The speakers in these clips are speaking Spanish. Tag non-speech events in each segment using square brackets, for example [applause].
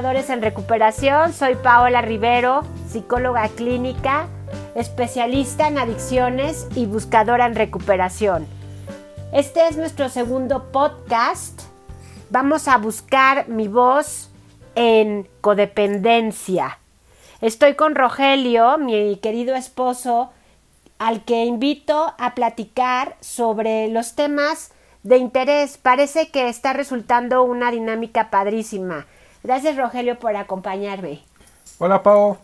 Buscadores en Recuperación. Soy Paola Rivero, psicóloga clínica, especialista en adicciones y buscadora en recuperación. Este es nuestro segundo podcast. Vamos a buscar mi voz en codependencia. Estoy con Rogelio, mi querido esposo, al que invito a platicar sobre los temas de interés. Parece que está resultando una dinámica padrísima. Gracias Rogelio por acompañarme. Hola Pau,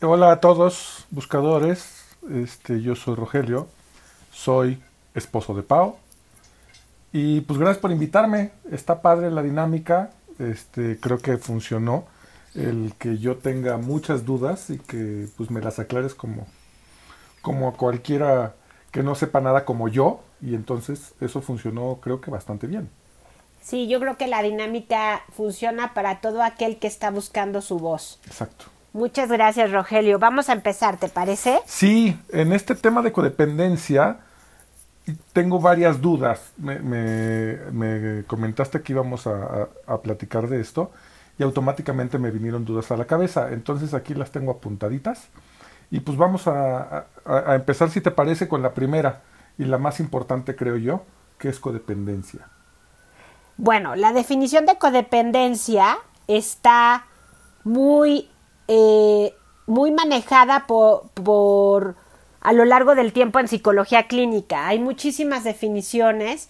hola a todos buscadores. Este, yo soy Rogelio, soy esposo de Pau. Y pues gracias por invitarme. Está padre la dinámica. Este, creo que funcionó el que yo tenga muchas dudas y que pues me las aclares como como cualquiera que no sepa nada como yo y entonces eso funcionó creo que bastante bien. Sí, yo creo que la dinámica funciona para todo aquel que está buscando su voz. Exacto. Muchas gracias, Rogelio. Vamos a empezar, ¿te parece? Sí, en este tema de codependencia tengo varias dudas. Me, comentaste que íbamos a, platicar de esto y automáticamente me vinieron dudas a la cabeza. Entonces aquí las tengo apuntaditas. Y pues vamos a, a empezar, si te parece, con la primera y la más importante, creo yo, que es codependencia. Bueno, la definición de codependencia está muy, eh, muy manejada por, por, a lo largo del tiempo en psicología clínica. Hay muchísimas definiciones,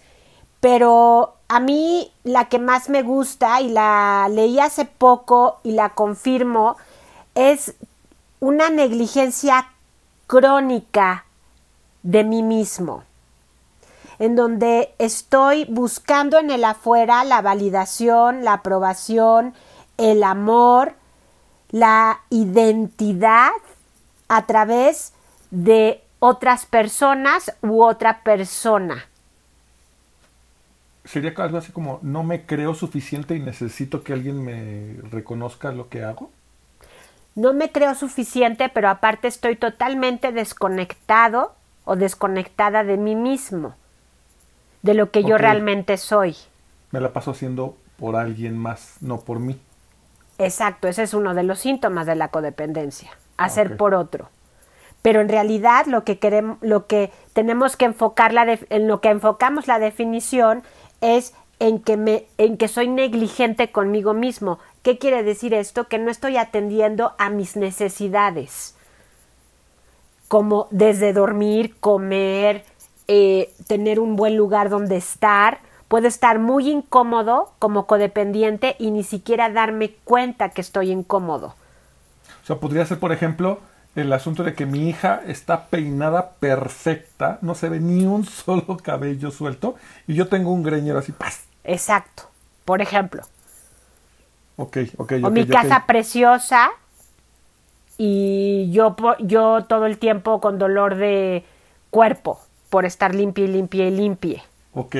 pero a mí la que más me gusta y la leí hace poco y la confirmo es una negligencia crónica de mí mismo en donde estoy buscando en el afuera la validación, la aprobación, el amor, la identidad a través de otras personas u otra persona. ¿Sería algo así como no me creo suficiente y necesito que alguien me reconozca lo que hago? No me creo suficiente, pero aparte estoy totalmente desconectado o desconectada de mí mismo de lo que yo realmente soy. Me la paso haciendo por alguien más, no por mí. Exacto, ese es uno de los síntomas de la codependencia, hacer por otro. Pero en realidad lo que queremos, lo que tenemos que enfocar la en lo que enfocamos la definición es en que me, en que soy negligente conmigo mismo. ¿Qué quiere decir esto? Que no estoy atendiendo a mis necesidades, como desde dormir, comer, eh, tener un buen lugar donde estar, puedo estar muy incómodo como codependiente y ni siquiera darme cuenta que estoy incómodo. O sea, podría ser, por ejemplo, el asunto de que mi hija está peinada perfecta, no se ve ni un [laughs] solo cabello suelto y yo tengo un greñero así. ¡paz! Exacto, por ejemplo. Ok, ok. O mi casa preciosa y yo, yo todo el tiempo con dolor de cuerpo por estar limpia y limpia y limpie. Ok.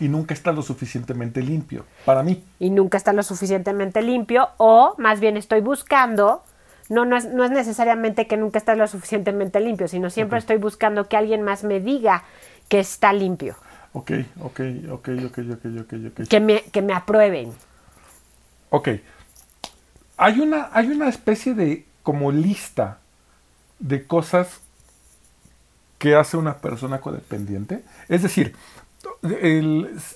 Y nunca está lo suficientemente limpio, para mí. Y nunca está lo suficientemente limpio, o más bien estoy buscando, no, no, es, no es necesariamente que nunca está lo suficientemente limpio, sino siempre estoy buscando que alguien más me diga que está limpio. Ok, ok, ok, ok, ok, ok, ok. Que me, que me aprueben. Ok. Hay una, hay una especie de como lista de cosas ¿Qué hace una persona codependiente. Es decir,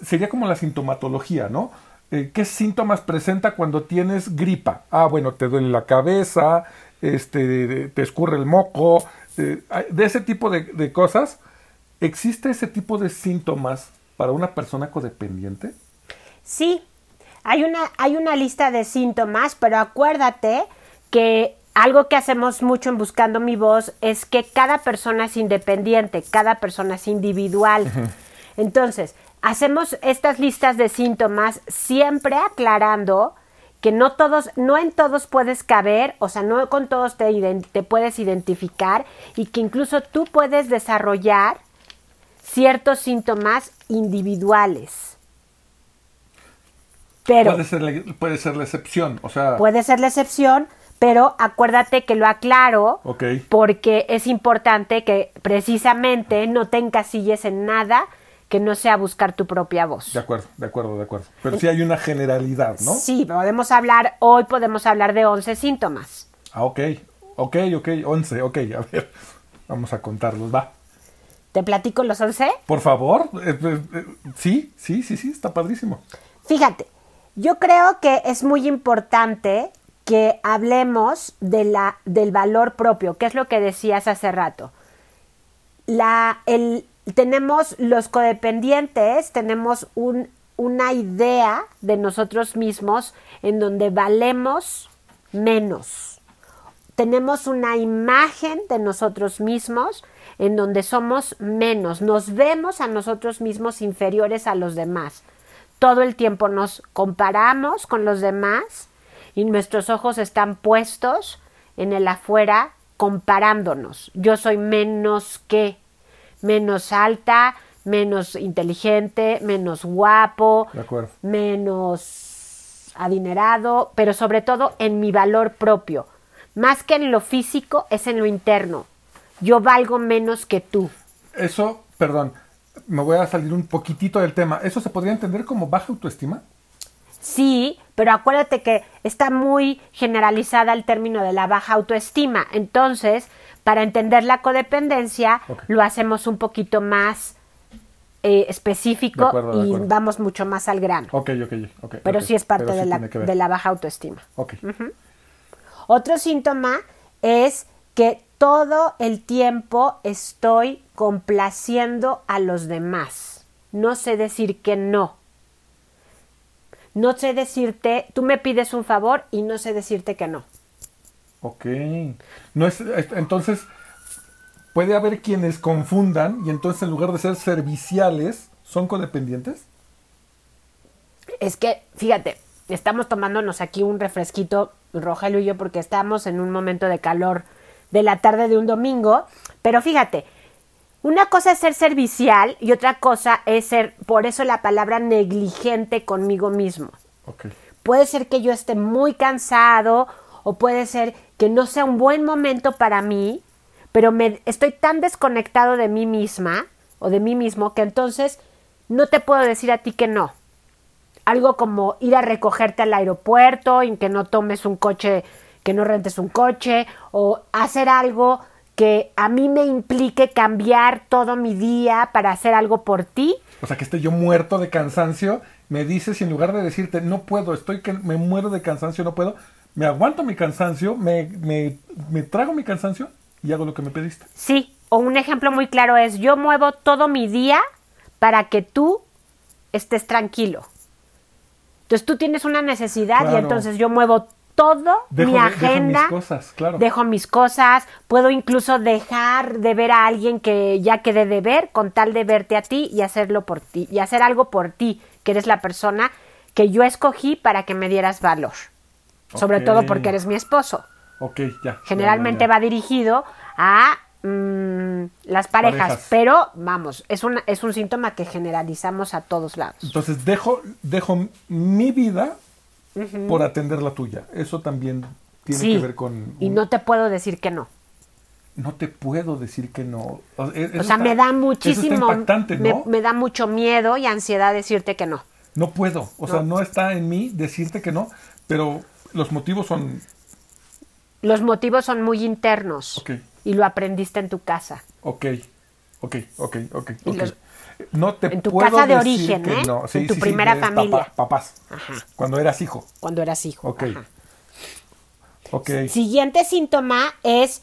sería como la sintomatología, ¿no? Eh, ¿Qué síntomas presenta cuando tienes gripa? Ah, bueno, te duele la cabeza, este, te escurre el moco, eh, de ese tipo de, cosas. ¿Existe ese tipo de síntomas para una persona codependiente? Sí, hay una, hay una lista de síntomas, pero acuérdate que algo que hacemos mucho en Buscando mi voz es que cada persona es independiente, cada persona es individual. Entonces, hacemos estas listas de síntomas siempre aclarando que no todos, no en todos puedes caber, o sea, no con todos te, te puedes identificar y que incluso tú puedes desarrollar ciertos síntomas individuales. Pero puede ser, la, puede ser la excepción, o sea, puede ser la excepción, pero acuérdate que lo aclaro porque es importante que precisamente no te encasilles en nada que no sea buscar tu propia voz. De acuerdo, de acuerdo, de acuerdo. Pero sí hay una generalidad, ¿no? Sí, podemos hablar, hoy podemos hablar de 11 síntomas. Ah, ok, ok, ok, 11, ok, a ver, [laughs] vamos a contarlos, va. ¿Te platico los 11? Por favor, eh, eh, eh, sí, sí, sí, sí, está padrísimo. Fíjate, yo creo que es muy importante que hablemos de la, del valor propio, que es lo que decías hace rato. La, el, tenemos los codependientes, tenemos un, una idea de nosotros mismos en donde valemos menos. Tenemos una imagen de nosotros mismos en donde somos menos, nos vemos a nosotros mismos inferiores a los demás. Todo el tiempo nos comparamos con los demás y nuestros ojos están puestos en el afuera comparándonos. Yo soy menos que, menos alta, menos inteligente, menos guapo, menos adinerado, pero sobre todo en mi valor propio. Más que en lo físico, es en lo interno. Yo valgo menos que tú. Eso, perdón, me voy a salir un poquitito del tema. ¿Eso se podría entender como baja autoestima? Sí, pero acuérdate que está muy generalizada el término de la baja autoestima. Entonces, para entender la codependencia, lo hacemos un poquito más eh, específico y vamos mucho más al grano. Ok, ok, ok. Pero sí es parte de, la, de, la, baja autoestima. Ok. Otro síntoma es que todo el tiempo estoy complaciendo a los demás. No sé decir que no. No sé decirte, tú me pides un favor y no sé decirte que no. Ok. No es, entonces, puede haber quienes confundan y entonces en lugar de ser serviciales, son codependientes. Es que, fíjate, estamos tomándonos aquí un refresquito, Rogelio y yo, porque estamos en un momento de calor de la tarde de un domingo, pero fíjate, una cosa es ser servicial y otra cosa es ser, por eso la palabra negligente conmigo mismo. Puede ser que yo esté muy cansado o puede ser que no sea un buen momento para mí, pero me estoy tan desconectado de mí misma o de mí mismo que entonces no te puedo decir a ti que no. Algo como ir a recogerte al aeropuerto y que no tomes un coche que no rentes un coche o hacer algo que a mí me implique cambiar todo mi día para hacer algo por ti. O sea, que esté yo muerto de cansancio, me dices y en lugar de decirte no puedo, estoy que me muero de cansancio, no puedo, me aguanto mi cansancio, me, me, me trago mi cansancio y hago lo que me pediste. Sí, o un ejemplo muy claro es yo muevo todo mi día para que tú estés tranquilo. Entonces tú tienes una necesidad y entonces yo muevo todo mi agenda. Dejo mis cosas, claro. Dejo mis cosas, puedo incluso dejar de ver a alguien que ya quedé de ver con tal de verte a ti y hacerlo por ti y hacer algo por ti, que eres la persona que yo escogí para que me dieras valor. Sobre todo porque eres mi esposo. Ok, ya. Generalmente va dirigido a mm, las parejas, pero vamos, es, una, es un síntoma que generalizamos a todos lados. Entonces dejo, dejo mi vida por atender la tuya. Eso también tiene que ver con... Y no te puedo decir que no. No te puedo decir que no. O, sea, me da muchísimo... me, da mucho miedo y ansiedad decirte que no. No puedo. O sea, no está en mí decirte que no, pero los motivos son... Los motivos son muy internos. Y lo aprendiste en tu casa. Ok, ok, ok, ok. okay no te en tu casa de origen, ¿eh? en tu primera familia. papás. Cuando eras hijo. Cuando eras hijo. Ok. Ok. Siguiente síntoma es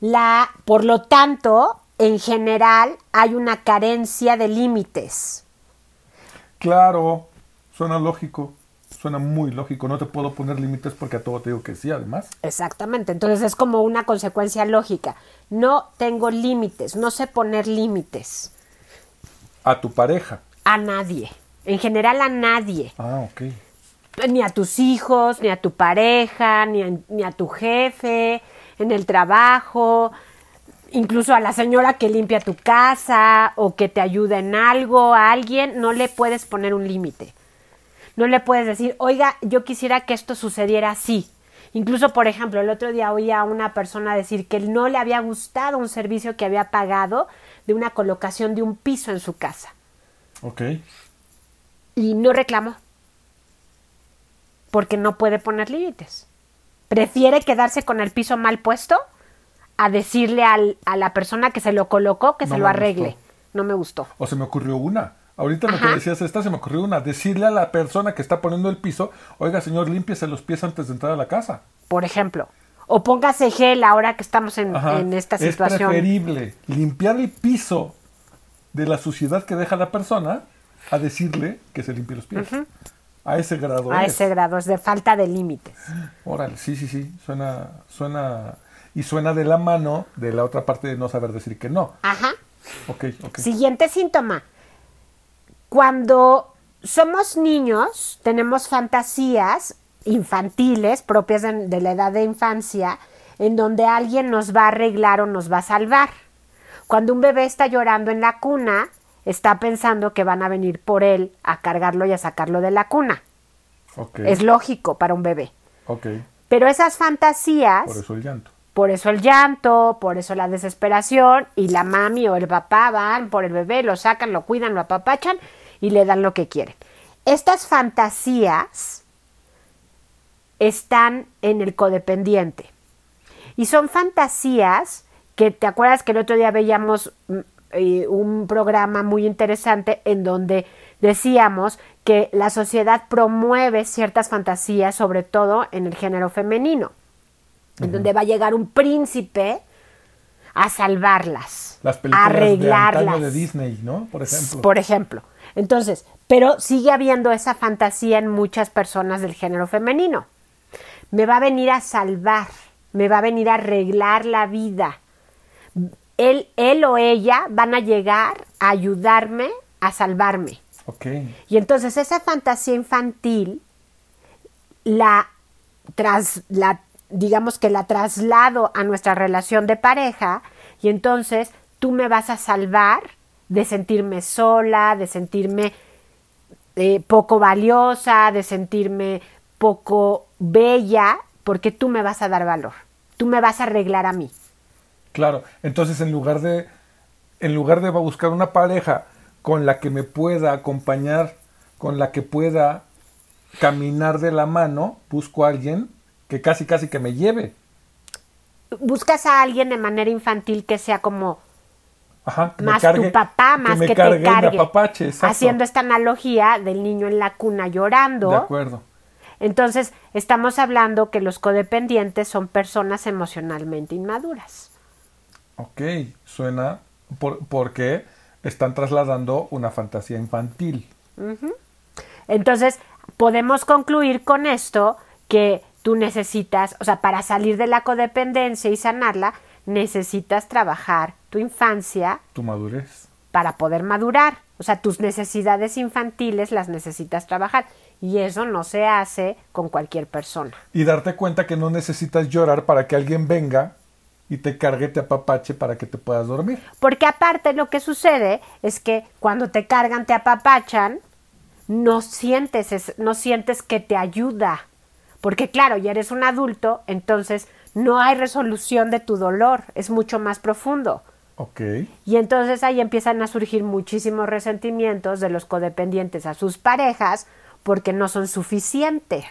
la, por lo tanto, en general hay una carencia de límites. Claro, suena lógico. Suena muy lógico. No te puedo poner límites porque a todo te digo que sí, además. Exactamente. Entonces es como una consecuencia lógica. No tengo límites, no sé poner límites. ¿A tu pareja? A nadie. En general a nadie. Ah, ok. Ni a tus hijos, ni a tu pareja, ni a, ni a tu jefe, en el trabajo, incluso a la señora que limpia tu casa o que te ayuda en algo, a alguien, no le puedes poner un límite. No le puedes decir, oiga, yo quisiera que esto sucediera así. Incluso, por ejemplo, el otro día oía a una persona decir que no le había gustado un servicio que había pagado de una colocación de un piso en su casa. Ok. y no reclamó. Porque no puede poner límites. Prefiere quedarse con el piso mal puesto a decirle al- a la persona que se lo colocó que No se lo arregle. gustó. No me gustó. O se me ocurrió una. Ahorita lo que Ajá. decías esta, se me ocurrió una. Decirle a la persona que está poniendo el piso, oiga señor, límpiese los pies antes de entrar a la casa. Por ejemplo. O póngase gel ahora que estamos en, esta Es situación. preferible limpiar el piso de la suciedad que deja la persona a decirle que se limpie los pies. A ese grado A es. ese grado, es de falta de límites. Órale, sí, sí, sí. Suena, suena. Y suena de la mano de la otra parte de no saber decir que no. Ajá. Ok, ok. Siguiente síntoma. Cuando somos niños, tenemos fantasías infantiles propias de, de la edad de infancia, en donde alguien nos va a arreglar o nos va a salvar. Cuando un bebé está llorando en la cuna, está pensando que van a venir por él a cargarlo y a sacarlo de la cuna. Es lógico para un bebé. ok. Pero esas fantasías Por eso el llanto. por eso el llanto, por eso la desesperación y la mami o el papá van por el bebé, lo sacan, lo cuidan, lo apapachan y le dan lo que quieren. Estas fantasías están en el codependiente y son fantasías que te acuerdas que el otro día veíamos mm, eh, un programa muy interesante en donde decíamos que la sociedad promueve ciertas fantasías, sobre todo en el género femenino en donde va a llegar un príncipe a salvarlas, Las a películas de arreglarlas. antaño de Disney, ¿no? Por ejemplo. Por ejemplo. Entonces, pero sigue habiendo esa fantasía en muchas personas del género femenino. Me va a venir a salvar, me va a venir a arreglar la vida. Él, él o ella van a llegar a ayudarme a salvarme. Ok. Y entonces esa fantasía infantil la tras la digamos que la traslado a nuestra relación de pareja y entonces tú me vas a salvar de sentirme sola, de sentirme eh, poco valiosa, de sentirme poco bella, porque tú me vas a dar valor, tú me vas a arreglar a mí. Claro. Entonces, en lugar de. En lugar de buscar una pareja con la que me pueda acompañar, con la que pueda caminar de la mano, busco a alguien que casi casi que me lleve. Buscas a alguien de manera infantil que sea como Ajá, que más cargue- tu papá, más me que, cargue te cargue. Haciendo esta analogía del niño en la cuna llorando. De acuerdo. Entonces, estamos hablando que los codependientes son personas emocionalmente inmaduras. Ok, suena por, porque están trasladando una fantasía infantil. Entonces, podemos concluir con esto que tú necesitas, o sea, para salir de la codependencia y sanarla, necesitas trabajar tu infancia Tu madurez. para poder madurar. O sea, tus necesidades infantiles las necesitas trabajar. Y eso no se hace con cualquier persona. Y darte cuenta que no necesitas llorar para que alguien venga y te cargue, te apapache para que te puedas dormir. Porque aparte lo que sucede es que cuando te cargan, te apapachan, no sientes, es- no sientes que te ayuda. Porque claro, ya eres un adulto, entonces no hay resolución de tu dolor, es mucho más profundo. Ok. Y entonces ahí empiezan a surgir muchísimos resentimientos de los codependientes a sus parejas porque no son suficientes.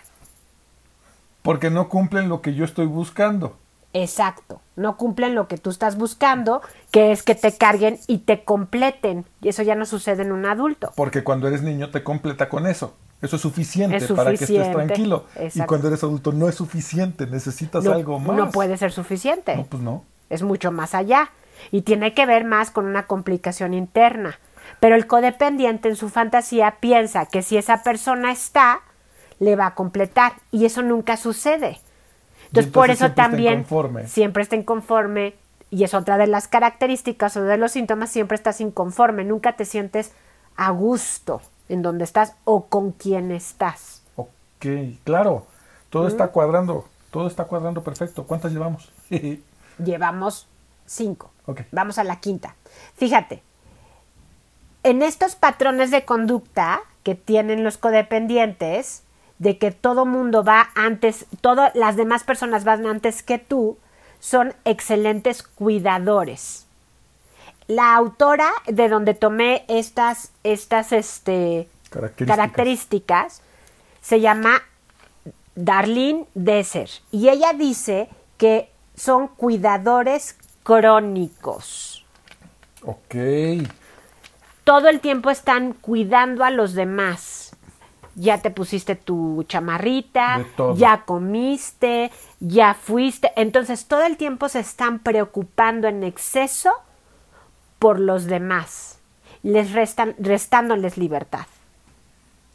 Porque no cumplen lo que yo estoy buscando. Exacto, no cumplen lo que tú estás buscando, que es que te carguen y te completen. Y eso ya no sucede en un adulto. Porque cuando eres niño te completa con eso. Eso es suficiente, Es para que estés tranquilo. Y cuando eres adulto no es suficiente, necesitas no, algo más. no puede ser suficiente. No, pues no. Es mucho más allá. Y tiene que ver más con una complicación interna. Pero el codependiente en su fantasía piensa que si esa persona está, le va a completar. Y eso nunca sucede. Entonces, por entonces eso siempre está también inconforme. siempre está inconforme. Y es otra de las características o de los síntomas, siempre estás inconforme. Nunca te sientes a gusto en donde estás o con quien estás. Ok, claro. Todo está cuadrando. Todo está cuadrando perfecto. ¿Cuántas llevamos? [laughs] Llevamos cinco. Vamos a la quinta. Fíjate, en estos patrones de conducta que tienen los codependientes, de que todo mundo va antes, todas las demás personas van antes que tú, son excelentes cuidadores. la autora de donde tomé estas, estas este, Características. características se llama Darlene Desser y ella dice que son cuidadores crónicos. Ok. Todo el tiempo están cuidando a los demás. Ya te pusiste tu chamarrita, ya comiste, ya fuiste. Entonces todo el tiempo se están preocupando en exceso por los demás, les restan, restándoles libertad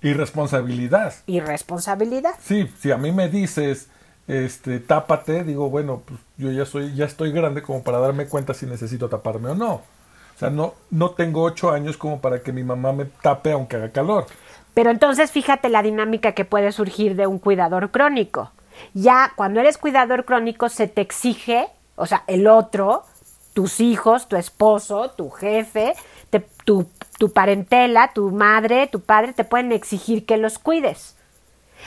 Y responsabilidad. y responsabilidad. Sí, si a mí me dices, este, tápate, digo, bueno, pues yo ya soy, ya estoy grande como para darme cuenta si necesito taparme o no. O sea, no, no tengo ocho años como para que mi mamá me tape aunque haga calor. Pero entonces fíjate la dinámica que puede surgir de un cuidador crónico. Ya cuando eres cuidador crónico se te exige, o sea, el otro, tus hijos, tu esposo, tu jefe, tu, tu parentela, tu madre, tu padre, te pueden exigir que los cuides.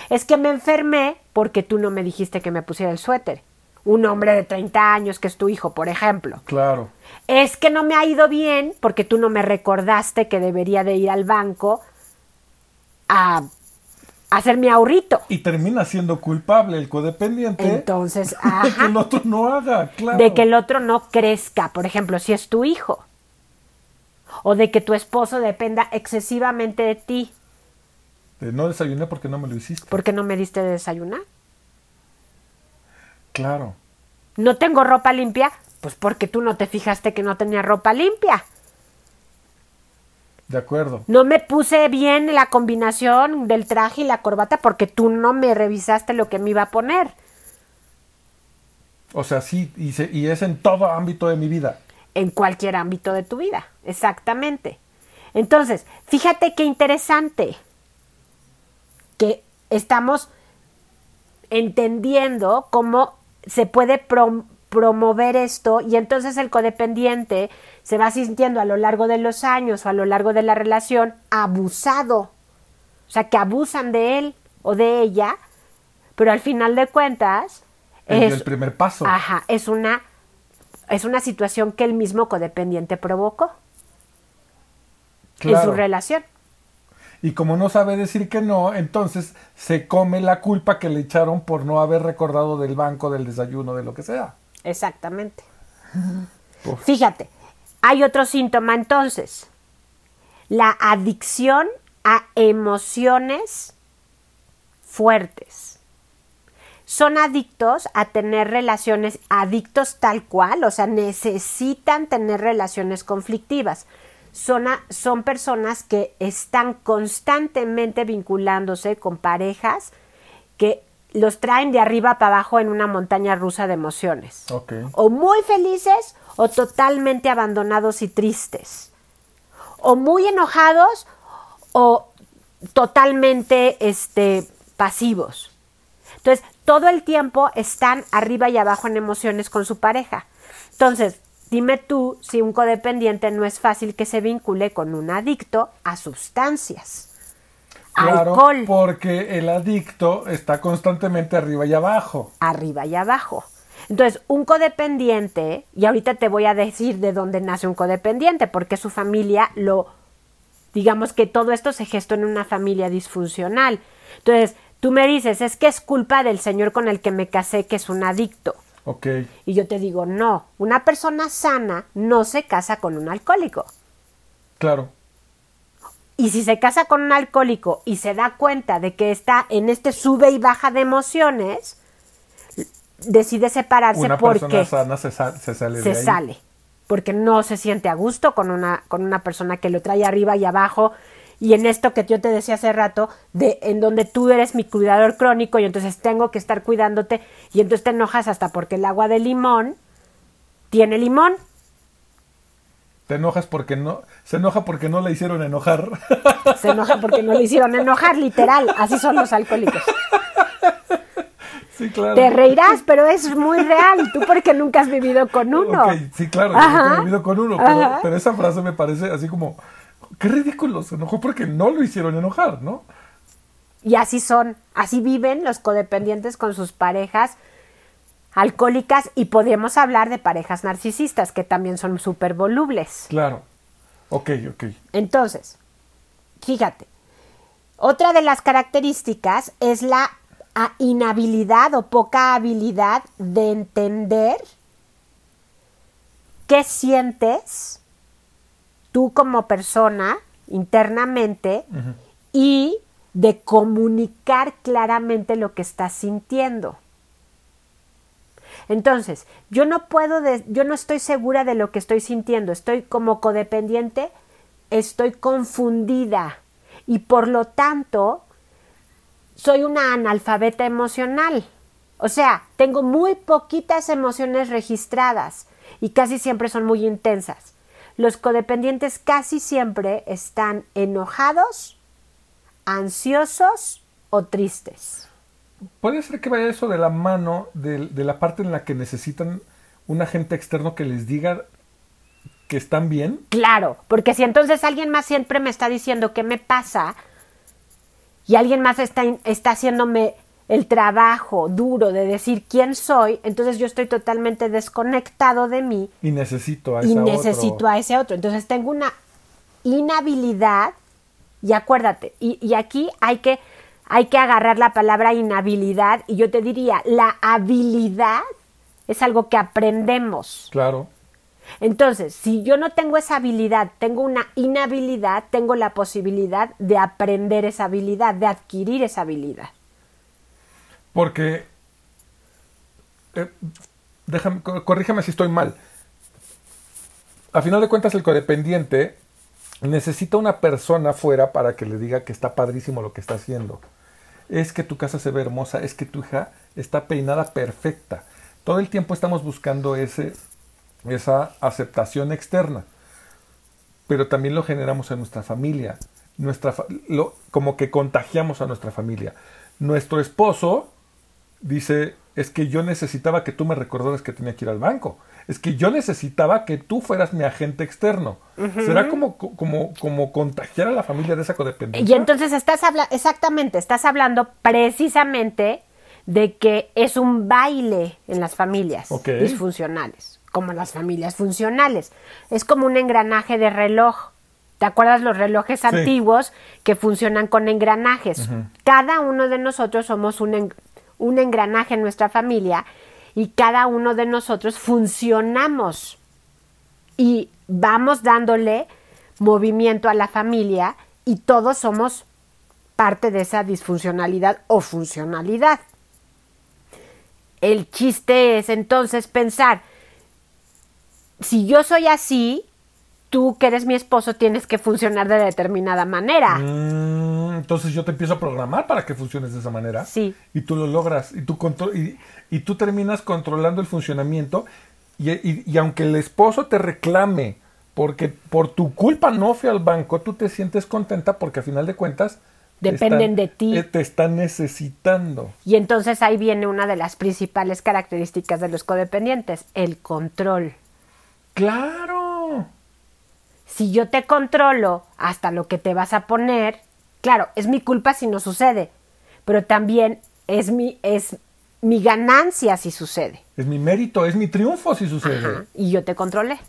Es que me enfermé porque tú no me dijiste que me pusiera el suéter. Un hombre de 30 años que es tu hijo, por ejemplo. Claro. Es que no me ha ido bien porque tú no me recordaste que debería de ir al banco a, hacer mi ahorrito. Y termina siendo culpable el codependiente Entonces, [laughs] de que ajá, el otro no haga, claro. de que el otro no crezca, por ejemplo, si es tu hijo. O de que tu esposo dependa excesivamente de ti no desayuné porque no me lo hiciste. porque no me diste de desayunar. Claro. No tengo ropa limpia, pues porque tú no te fijaste que no tenía ropa limpia. De acuerdo. No me puse bien la combinación del traje y la corbata porque tú no me revisaste lo que me iba a poner. O sea, sí, y, se- y es en todo ámbito de mi vida. En cualquier ámbito de tu vida, exactamente. Entonces, fíjate qué interesante que estamos entendiendo cómo se puede prom- promover esto y entonces el codependiente se va sintiendo a lo largo de los años o a lo largo de la relación abusado. O sea, que abusan de él o de ella, pero al final de cuentas es, el primer paso. Ajá, es una, es una situación que el mismo codependiente provocó en su relación. Y como no sabe decir que no, entonces se come la culpa que le echaron por no haber recordado del banco, del desayuno, de lo que sea. Exactamente. Uf. Fíjate, hay otro síntoma entonces. La adicción a emociones fuertes. Son adictos a tener relaciones, adictos tal cual, o sea, necesitan tener relaciones conflictivas. Son, a- son personas que están constantemente vinculándose con parejas que los traen de arriba para abajo en una montaña rusa de emociones o muy felices o totalmente abandonados y tristes. O muy enojados o totalmente este, pasivos. Entonces, todo el tiempo están arriba y abajo en emociones con su pareja. Entonces, dime tú si un codependiente no es fácil que se vincule con un adicto a sustancias. Claro, Alcohol, porque el adicto está constantemente arriba y abajo. arriba y abajo. Entonces, un codependiente, y ahorita te voy a decir de dónde nace un codependiente, porque su familia lo, digamos que todo esto se gestó en una familia disfuncional. Entonces, tú me dices, es que es culpa del señor con el que me casé, que es un adicto. Ok. Y yo te digo, no, una persona sana no se casa con un alcohólico. Claro. Y si se casa con un alcohólico y se da cuenta de que está en este sube y baja de emociones, decide separarse Una porque persona sana se, sa- se sale se de ahí. sale. Porque no se siente a gusto con una, con una persona que lo trae arriba y abajo. Y en esto que yo te decía hace rato, de en donde tú eres mi cuidador crónico y entonces tengo que estar cuidándote y entonces te enojas hasta porque el agua de limón tiene limón. Te enojas porque no. Se enoja porque no le hicieron enojar. [laughs] Se enoja porque no le hicieron enojar, literal. Así son los alcohólicos. sí, claro. Te reirás, pero es muy real. Tú porque nunca has vivido con uno. Sí, claro, yo nunca he vivido con uno, pero esa frase me parece así como, qué ridículo, se enojó porque no lo hicieron enojar, ¿no? Y así son, así viven los codependientes con sus parejas alcohólicas y podemos hablar de parejas narcisistas que también son súper volubles. Claro. Ok, ok. Entonces, fíjate, otra de las características es la inhabilidad o poca habilidad de entender qué sientes tú como persona internamente y de comunicar claramente lo que estás sintiendo. Entonces, yo no puedo, yo no estoy segura de lo que estoy sintiendo, estoy como codependiente, estoy confundida y por lo tanto soy una analfabeta emocional. O sea, tengo muy poquitas emociones registradas y casi siempre son muy intensas. Los codependientes casi siempre están enojados, ansiosos o tristes. Puede ser que vaya eso de la mano de, la parte en la que necesitan un agente externo que les diga que están bien. Claro, porque si entonces alguien más siempre me está diciendo qué me pasa y alguien más está, está haciéndome el trabajo duro de decir quién soy, entonces yo estoy totalmente desconectado de mí. Y necesito a ese Y necesito a ese otro. Entonces tengo una inhabilidad, y acuérdate, y, y aquí hay que, hay que agarrar la palabra inhabilidad, y yo te diría, la habilidad es algo que aprendemos. Claro. Entonces, si yo no tengo esa habilidad, tengo una inhabilidad, tengo la posibilidad de aprender esa habilidad, de adquirir esa habilidad. Porque, eh, déjame, corrígeme si estoy mal. A final de cuentas, el codependiente necesita una persona fuera para que le diga que está padrísimo lo que está haciendo. Es que tu casa se ve hermosa, es que tu hija está peinada perfecta. Todo el tiempo estamos buscando ese, esa aceptación externa, pero también lo generamos en nuestra familia, nuestra, como que contagiamos a nuestra familia. Nuestro esposo dice, es que yo necesitaba que tú me recordaras que tenía que ir al banco. Es que yo necesitaba que tú fueras mi agente externo. ¿Será como, como, como contagiar a la familia de esa codependencia? Y entonces estás hablando, exactamente, estás hablando precisamente de que es un baile en las familias disfuncionales, como las familias funcionales. Es como un engranaje de reloj. ¿Te acuerdas los relojes antiguos que funcionan con engranajes? Cada uno de nosotros somos un, un engranaje en nuestra familia y cada uno de nosotros funcionamos y vamos dándole movimiento a la familia y todos somos parte de esa disfuncionalidad o funcionalidad. El chiste es entonces pensar, si yo soy así, tú que eres mi esposo tienes que funcionar de determinada manera. Mm, entonces yo te empiezo a programar para que funciones de esa manera. Sí. Y tú lo logras y tú, y, y tú terminas controlando el funcionamiento y, y, aunque el esposo te reclame porque por tu culpa no fui al banco, tú te sientes contenta porque a final de cuentas dependen de ti. Eh, te están necesitando. Y entonces ahí viene una de las principales características de los codependientes, el control. Claro si yo te controlo hasta lo que te vas a poner, claro, es mi culpa si no sucede, pero también es mi, es mi ganancia si sucede. Es mi mérito, es mi triunfo si sucede. y yo te controlé.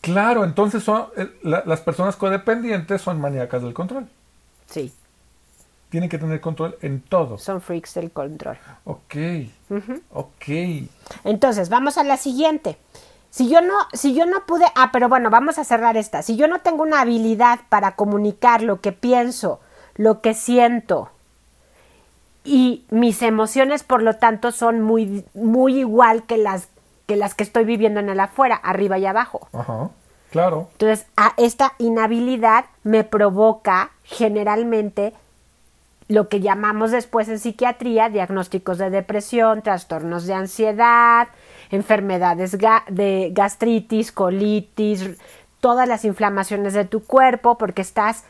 Claro, entonces son, eh, las personas codependientes son maníacas del control. Sí. Tienen que tener control en todo. Son freaks del control. Ok. Ok. Entonces, vamos a la siguiente. Si yo no, si yo no pude, ah, pero bueno, vamos a cerrar esta. Si yo no tengo una habilidad para comunicar lo que pienso, lo que siento y mis emociones, por lo tanto, son muy, muy igual que las que las que estoy viviendo en el afuera, arriba y abajo. Ajá. Claro. Entonces, a esta inhabilidad me provoca generalmente lo que llamamos después en psiquiatría diagnósticos de depresión, trastornos de ansiedad, enfermedades de gastritis, colitis, todas las inflamaciones de tu cuerpo porque estás,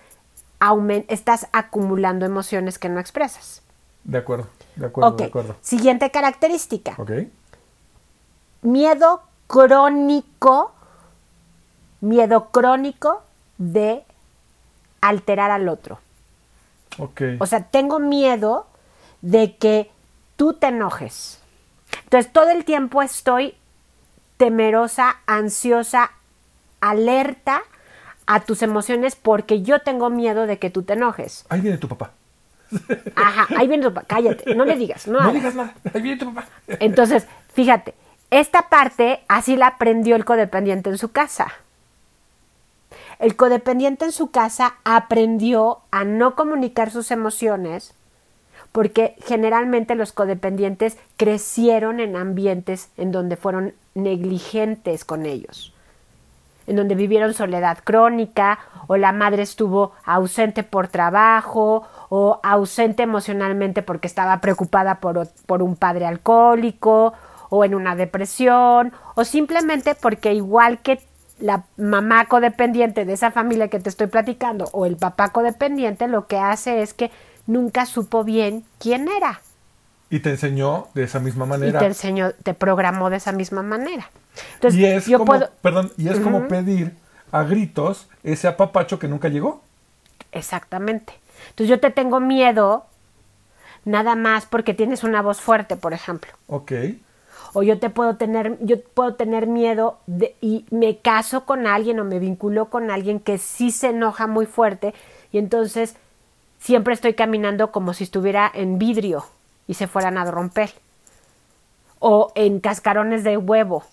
estás acumulando emociones que no expresas. De acuerdo, de acuerdo, de acuerdo. Siguiente característica. Ok. Miedo crónico, miedo crónico de alterar al otro. Ok. O sea, tengo miedo de que tú te enojes Entonces todo el tiempo estoy temerosa, ansiosa, alerta a tus emociones porque yo tengo miedo de que tú te enojes. Ahí viene tu papá. Ajá, ahí viene tu papá. Cállate, no le digas, no, No digas nada. Ahí viene tu papá. Entonces, fíjate, esta parte así la aprendió el codependiente en su casa. El codependiente en su casa aprendió a no comunicar sus emociones porque generalmente los codependientes crecieron en ambientes en donde fueron negligentes con ellos, en donde vivieron soledad crónica o la madre estuvo ausente por trabajo o ausente emocionalmente porque estaba preocupada por, por un padre alcohólico o en una depresión o simplemente porque igual que la mamá codependiente de esa familia que te estoy platicando o el papá codependiente lo que hace es que nunca supo bien quién era Y te enseñó de esa misma y manera. te enseñó, te programó de esa misma manera. Entonces, y es yo como, puedo, perdón, y es como pedir a gritos ese apapacho que nunca llegó. exactamente. Entonces yo te tengo miedo nada más porque tienes una voz fuerte, por ejemplo. Ok. O yo te puedo tener, yo puedo tener miedo de, y me caso con alguien o me vinculo con alguien que sí se enoja muy fuerte y entonces siempre estoy caminando como si estuviera en vidrio y se fueran a romper. O en cascarones de huevo.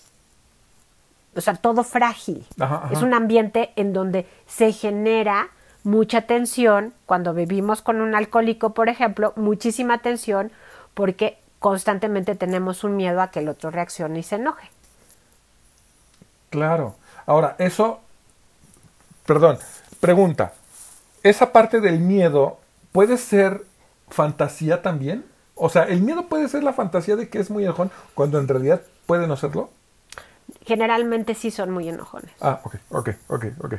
O sea, todo frágil. Ajá, ajá. Es un ambiente en donde se genera mucha tensión. Cuando vivimos con un alcohólico, por ejemplo, muchísima tensión porque constantemente tenemos un miedo a que el otro reaccione y se enoje. Claro. Ahora, eso, perdón, pregunta, ¿esa parte del miedo puede ser fantasía también? O sea, ¿el miedo puede ser la fantasía de que es muy enojón cuando en realidad puede no serlo? Generalmente sí son muy enojones. Ah, ok, ok, ok, ok.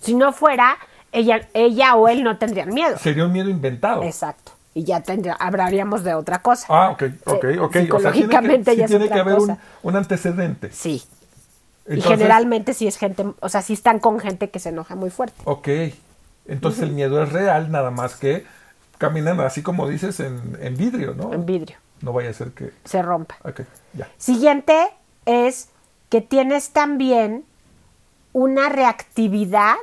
Si no fuera, ella, ella o él no tendrían miedo. Sería un miedo inventado. Exacto. Y ya tendría, hablaríamos de otra cosa. Ah, ok, ok, ok. O sea, psicológicamente tiene que, sí tiene que haber un, un antecedente. Sí. y generalmente sí es gente, o sea, sí están con gente que se enoja muy fuerte. Ok. Entonces el miedo es real, nada más que caminan así como dices en, en vidrio, ¿no? En vidrio. No vaya a ser que... Se rompa. Ok, ya. Siguiente es que tienes también una reactividad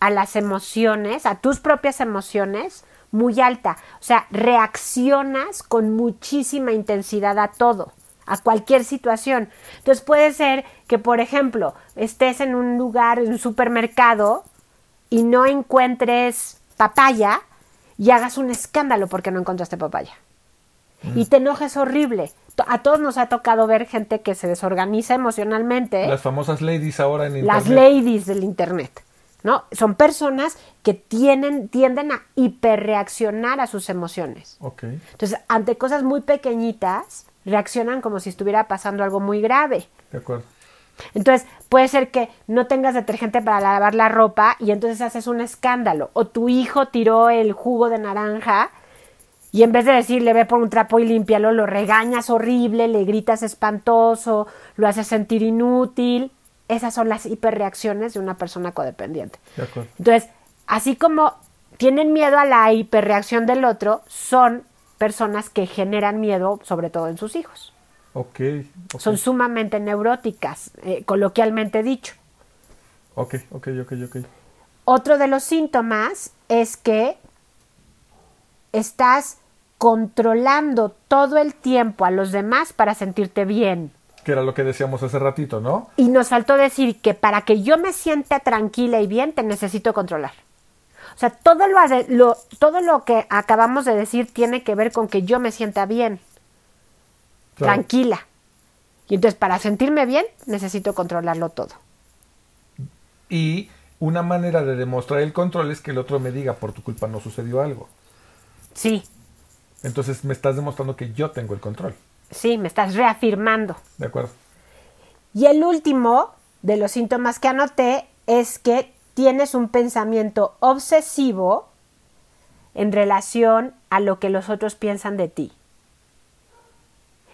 a las emociones, a tus propias emociones, muy alta. O sea, reaccionas con muchísima intensidad a todo, a cualquier situación. Entonces puede ser que, por ejemplo, estés en un lugar, en un supermercado, y no encuentres papaya y hagas un escándalo porque no encontraste papaya. Y te enojes horrible. A todos nos ha tocado ver gente que se desorganiza emocionalmente. Las famosas ladies ahora en Las internet. ladies del internet, ¿no? Son personas que tienen, tienden a hiperreaccionar a sus emociones. Ok. Entonces, ante cosas muy pequeñitas, reaccionan como si estuviera pasando algo muy grave. De acuerdo. Entonces, puede ser que no tengas detergente para lavar la ropa y entonces haces un escándalo. O tu hijo tiró el jugo de naranja y en vez de decirle ve por un trapo y límpialo, lo regañas horrible, le gritas espantoso, lo haces sentir inútil. Esas son las hiperreacciones de una persona codependiente. De acuerdo. Entonces, así como tienen miedo a la hiperreacción del otro, son personas que generan miedo, sobre todo en sus hijos. Ok. Son sumamente neuróticas, eh, coloquialmente dicho. Ok, ok, ok, ok. Otro de los síntomas es que estás controlando todo el tiempo a los demás para sentirte bien. Que era lo que decíamos hace ratito, ¿no? Y nos faltó decir que para que yo me sienta tranquila y bien, te necesito controlar. O sea, todo lo, lo- todo lo que acabamos de decir tiene que ver con que yo me sienta bien, Claro. tranquila. Y entonces, para sentirme bien, necesito controlarlo todo. Y una manera de demostrar el control es que el otro me diga, por tu culpa no sucedió algo. Sí, Entonces me estás demostrando que yo tengo el control. sí, me estás reafirmando. ¿De acuerdo? Y el último de los síntomas que anoté es que tienes un pensamiento obsesivo en relación a lo que los otros piensan de ti.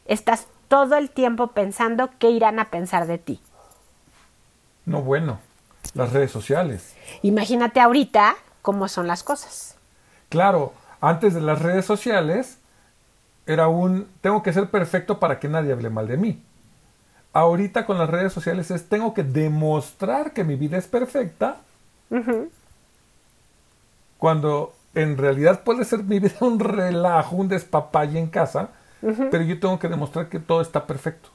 Estás todo el tiempo pensando qué irán a pensar de ti. No, bueno. Las redes sociales. Imagínate ahorita cómo son las cosas. Claro, antes de las redes sociales, era un tengo que ser perfecto para que nadie hable mal de mí. Ahorita con las redes sociales es tengo que demostrar que mi vida es perfecta. Cuando en realidad puede ser mi [laughs] vida un relajo, un despapalle en casa, pero yo tengo que demostrar que todo está perfecto.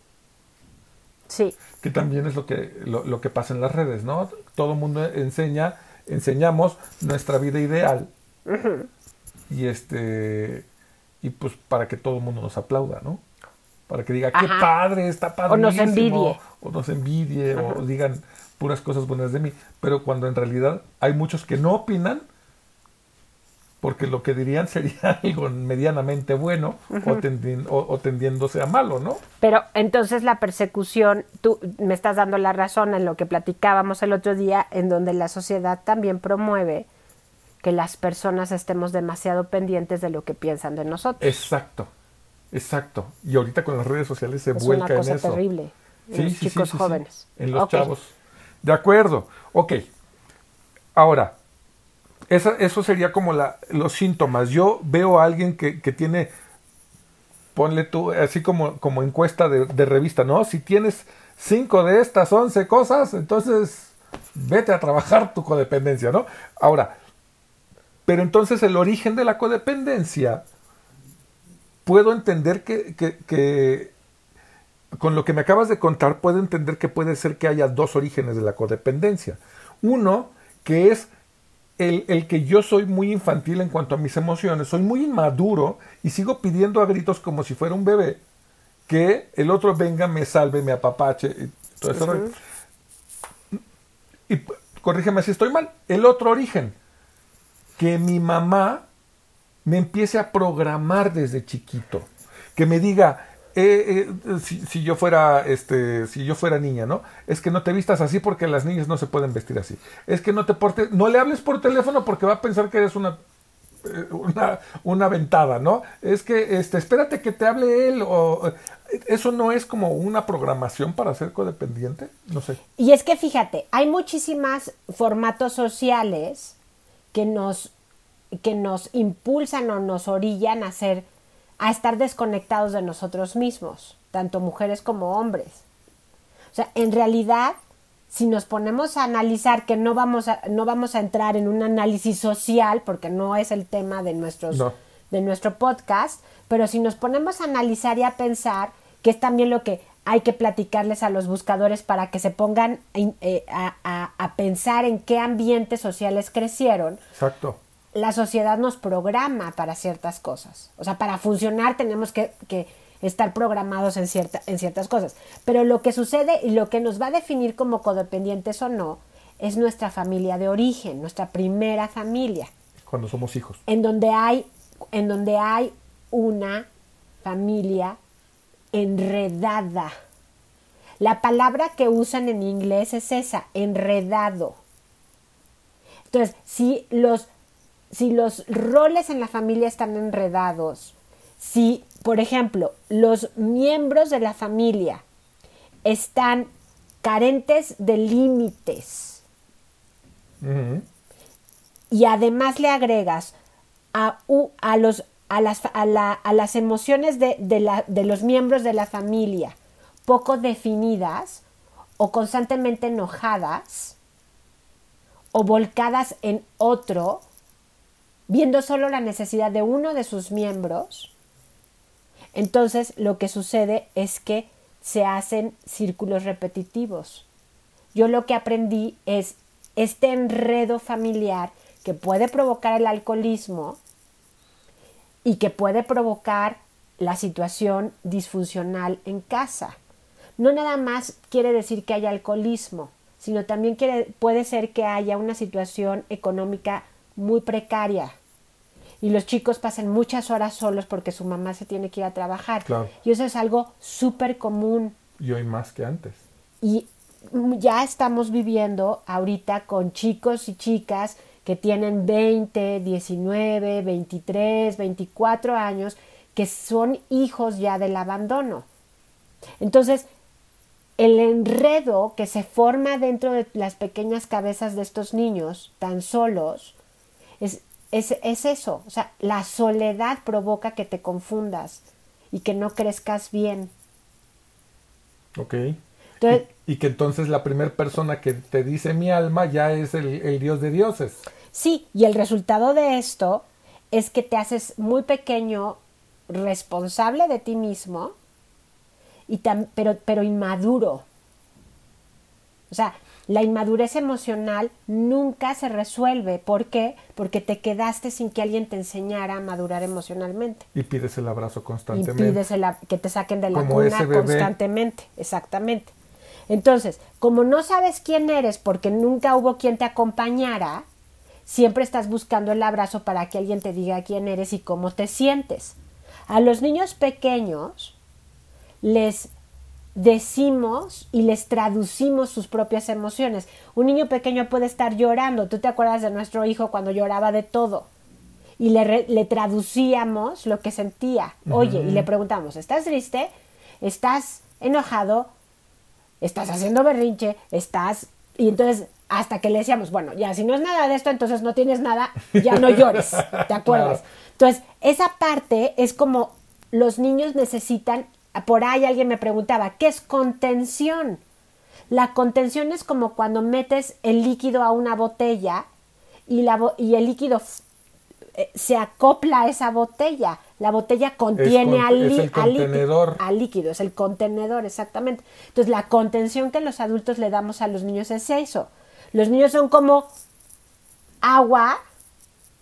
Sí. Que también es lo que, lo, que pasa en las redes, ¿no? Todo el mundo enseña, enseñamos nuestra vida ideal. Y este, y pues para que todo el mundo nos aplauda, ¿no? Para que diga, qué padre, está padre. O nos envidie. O nos envidie, o digan puras cosas buenas de mí. Pero cuando en realidad hay muchos que no opinan, porque lo que dirían sería [laughs] algo medianamente bueno o, tendiéndose a malo, ¿no? Pero entonces la persecución, tú me estás dando la razón en lo que platicábamos el otro día, en donde la sociedad también promueve que las personas estemos demasiado pendientes de lo que piensan de nosotros. Exacto, exacto. Y ahorita con las redes sociales se es vuelca una cosa en eso. terrible en los chicos jóvenes. En los chavos. De acuerdo. Ok. Ahora, eso sería como los síntomas. Yo veo a alguien que, tiene, ponle tú, así como, como encuesta de, revista, ¿no? Si tienes cinco de estas once cosas, entonces vete a trabajar tu codependencia, ¿no? Ahora, pero entonces el origen de la codependencia, puedo entender que con lo que me acabas de contar, puedo entender que puede ser que haya dos orígenes de la codependencia. Uno, que es el, que yo soy muy infantil en cuanto a mis emociones, soy muy inmaduro y sigo pidiendo a gritos como si fuera un bebé que el otro venga, me salve, me apapache. Y, todo eso. y corrígeme si estoy mal. El otro origen, que mi mamá me empiece a programar desde chiquito, que me diga, eh, eh, si, yo fuera este si yo fuera niña no es que no te vistas así porque las niñas no se pueden vestir así. Es que no te portes no le hables por teléfono porque va a pensar que eres una eh, una, una ventada no es que este espérate que te hable él o eso no es como una programación para ser codependiente no sé. Y es que fíjate hay muchísimas formatos sociales que nos que nos impulsan o nos orillan a ser a estar desconectados de nosotros mismos, tanto mujeres como hombres. O sea, en realidad, si nos ponemos a analizar, que no vamos a, no vamos a entrar en un análisis social, porque no es el tema de, nuestros, de nuestro podcast, pero si nos ponemos a analizar y a pensar, que es también lo que hay que platicarles a los buscadores para que se pongan eh, a, a pensar en qué ambientes sociales crecieron. Exacto la sociedad nos programa para ciertas cosas. O sea, para funcionar tenemos que, estar programados en, cierta, en ciertas cosas. Pero lo que sucede y lo que nos va a definir como codependientes o no es nuestra familia de origen, nuestra primera familia. Cuando somos hijos. En donde hay, en donde hay una familia enredada. La palabra que usan en inglés es esa, enredado. Entonces, si los si los roles en la familia están enredados, si, por ejemplo, los miembros de la familia están carentes de límites y además le agregas a, a, los, a, las, a, las, emociones de, de los miembros de la familia poco definidas o constantemente enojadas o volcadas en otro, viendo solo la necesidad de uno de sus miembros, entonces lo que sucede es que se hacen círculos repetitivos. Yo lo que aprendí es este enredo familiar que puede provocar el alcoholismo y que puede provocar la situación disfuncional en casa. No nada más quiere decir que haya alcoholismo, sino también puede ser que haya una situación económica muy precaria, y los chicos pasan muchas horas solos porque su mamá se tiene que ir a trabajar. Y eso es algo súper común. Y hoy más que antes. Y ya estamos viviendo ahorita con chicos y chicas que tienen 20, 19, 23, 24 años, que son hijos ya del abandono. Entonces, el enredo que se forma dentro de las pequeñas cabezas de estos niños tan solos es es, es eso, o sea, la soledad provoca que te confundas y que no crezcas bien. Ok. Entonces, y, y que entonces la primera persona que te dice mi alma ya es el, el Dios de dioses. Sí, y el resultado de esto es que te haces muy pequeño, responsable de ti mismo, y tam- pero, pero inmaduro. O sea, la inmadurez emocional nunca se resuelve. ¿Por qué? Porque te quedaste sin que alguien te enseñara a madurar emocionalmente. Y pides el abrazo Y constantemente. pides el que te saquen de la Como cuna constantemente. Exactamente. Entonces, como no sabes quién eres porque nunca hubo quien te acompañara, siempre estás buscando el abrazo para que alguien te diga quién eres y cómo te sientes. A los niños pequeños les decimos y les traducimos sus propias emociones. Un niño pequeño puede estar llorando. ¿Tú te acuerdas de nuestro hijo cuando lloraba de todo? Y le, re- le traducíamos lo que sentía. Oye, y le preguntamos, ¿estás triste? ¿Estás enojado? ¿Estás haciendo berrinche? ¿Estás...? Y entonces, hasta que le decíamos, bueno, ya, si no es nada de esto, entonces no tienes nada, ya no llores, ¿te [laughs] acuerdas? Claro. Entonces, esa parte es como los niños necesitan, por ahí alguien me preguntaba, ¿qué es contención? La contención es como cuando metes el líquido a una botella y, la, y el líquido eh, se acopla a esa botella. La botella contiene con- al, es lí- el al líquido, contenedor. al líquido, es el contenedor, exactamente. Entonces, la contención que los adultos le damos a los niños es eso. Los niños son como agua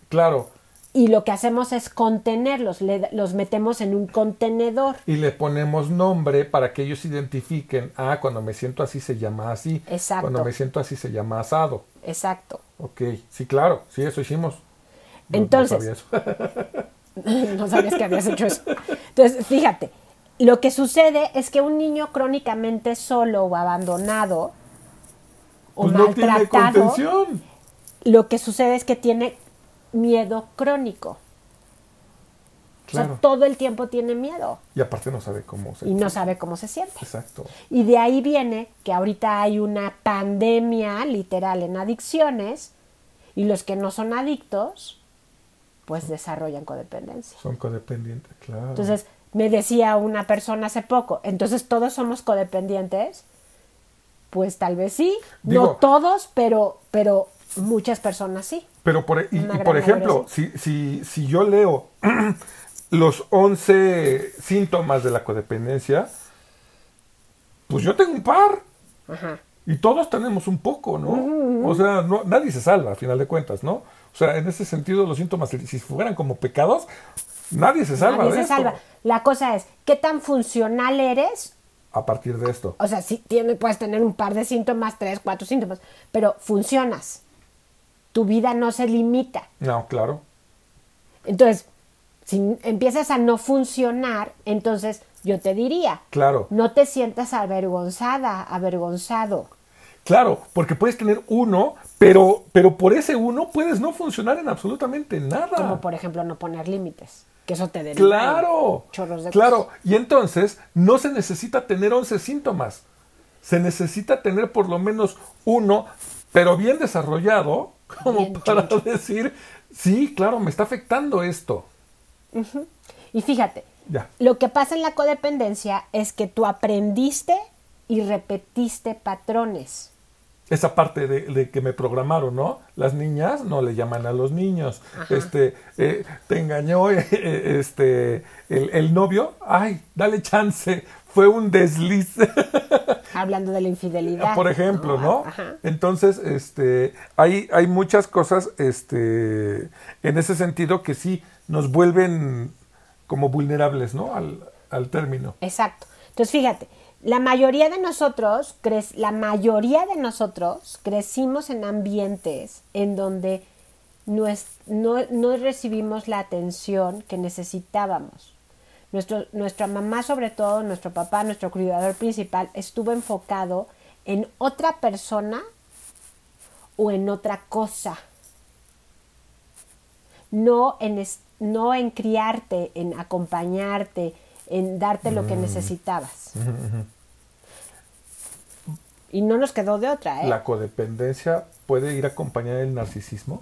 Claro. Y lo que hacemos es contenerlos, le- los metemos en un contenedor. Y le ponemos nombre para que ellos identifiquen, ah, cuando me siento así se llama así. Exacto. Cuando me siento así se llama asado. Exacto. Ok, sí, claro, sí, eso hicimos. No- no Entonces- sabía eso. [laughs] no sabías que habías hecho eso. Entonces, fíjate, lo que sucede es que un niño crónicamente solo o abandonado o Pues no tiene maltratado, lo que sucede es que tiene miedo crónico. O sea, todo el tiempo tiene miedo Y aparte no sabe cómo se. y no sabe cómo se siente. Exacto. Y de ahí viene que ahorita hay una pandemia literal en adicciones y los que no son adictos, pues desarrollan codependencia. Son codependientes, claro. Entonces, me decía una persona hace poco, entonces todos somos codependientes. Pues tal vez sí, no todos, pero, pero muchas personas sí. Pero por, y, Una y gran por ejemplo, si, si, si yo leo [clears throat] los 11 síntomas de la codependencia, pues yo tengo un par. Ajá. Y todos tenemos un poco, ¿no? O sea, no, nadie se salva, a final de cuentas, ¿no? O sea, en ese sentido, los síntomas, si si fueran como pecados, nadie se salva Nadie de se esto. salva. La cosa es, ¿qué tan funcional eres? A partir de esto. O sea, sí tiene, puedes tener un par de síntomas, tres, cuatro síntomas, pero funcionas. Tu vida no se limita. No, claro. Entonces, si empiezas a no funcionar, entonces yo te diría, Claro. no te sientas avergonzada, avergonzado. Claro, porque puedes tener uno, pero, pero por ese uno puedes no funcionar en absolutamente nada. Como por ejemplo no poner límites, que eso te Claro, chorros de claro. cosas. Y entonces no se necesita tener 11 síntomas. Se necesita tener por lo menos uno, pero bien desarrollado, [laughs] como Bien para choncho. decir, sí, claro, me está afectando esto. Y fíjate, Ya. lo que pasa en la codependencia es que tú aprendiste y repetiste patrones. Esa parte de, de que me programaron, ¿no? Las niñas no le llaman a los niños. Este, eh, te engañó eh, [laughs] eh, este, el, el novio. Ay, dale chance. Fue un desliz. [laughs] Hablando de la infidelidad. por ejemplo, ¿no? Ajá. Entonces, este, hay, hay muchas cosas, este, en ese sentido que sí nos vuelven como vulnerables, ¿no? Al, al término. Exacto. Entonces, fíjate, la mayoría de nosotros, la mayoría de nosotros crecimos en ambientes en donde nues- no, no recibimos la atención que necesitábamos. Nuestro, nuestra mamá, sobre todo, nuestro papá, nuestro cuidador principal, estuvo enfocado en otra persona o en otra cosa. No en, es- no en criarte, en acompañarte, en darte lo que necesitabas. [laughs] Y no nos quedó de otra, ¿eh? La codependencia puede ir acompañada del narcisismo.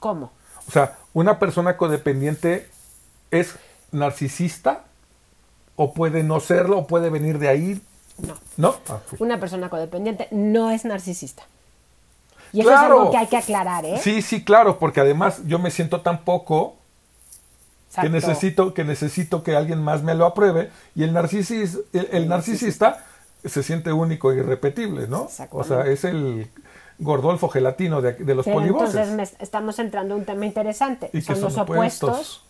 ¿Cómo? O sea, una persona codependiente es narcisista o puede no serlo o puede venir de ahí. No. ¿No? Ah. Una persona codependiente no es narcisista. Y eso Claro. es algo que hay que aclarar, ¿eh? Sí, sí, claro, porque además yo me siento tan poco que necesito, que necesito que alguien más me lo apruebe y el, narcisis, el, el narcisista se siente único e irrepetible, ¿no? O sea, es el Gordolfo gelatino de, de los Pero polivoces. entonces me- estamos entrando a un tema interesante. y son, los opuestos. opuestos.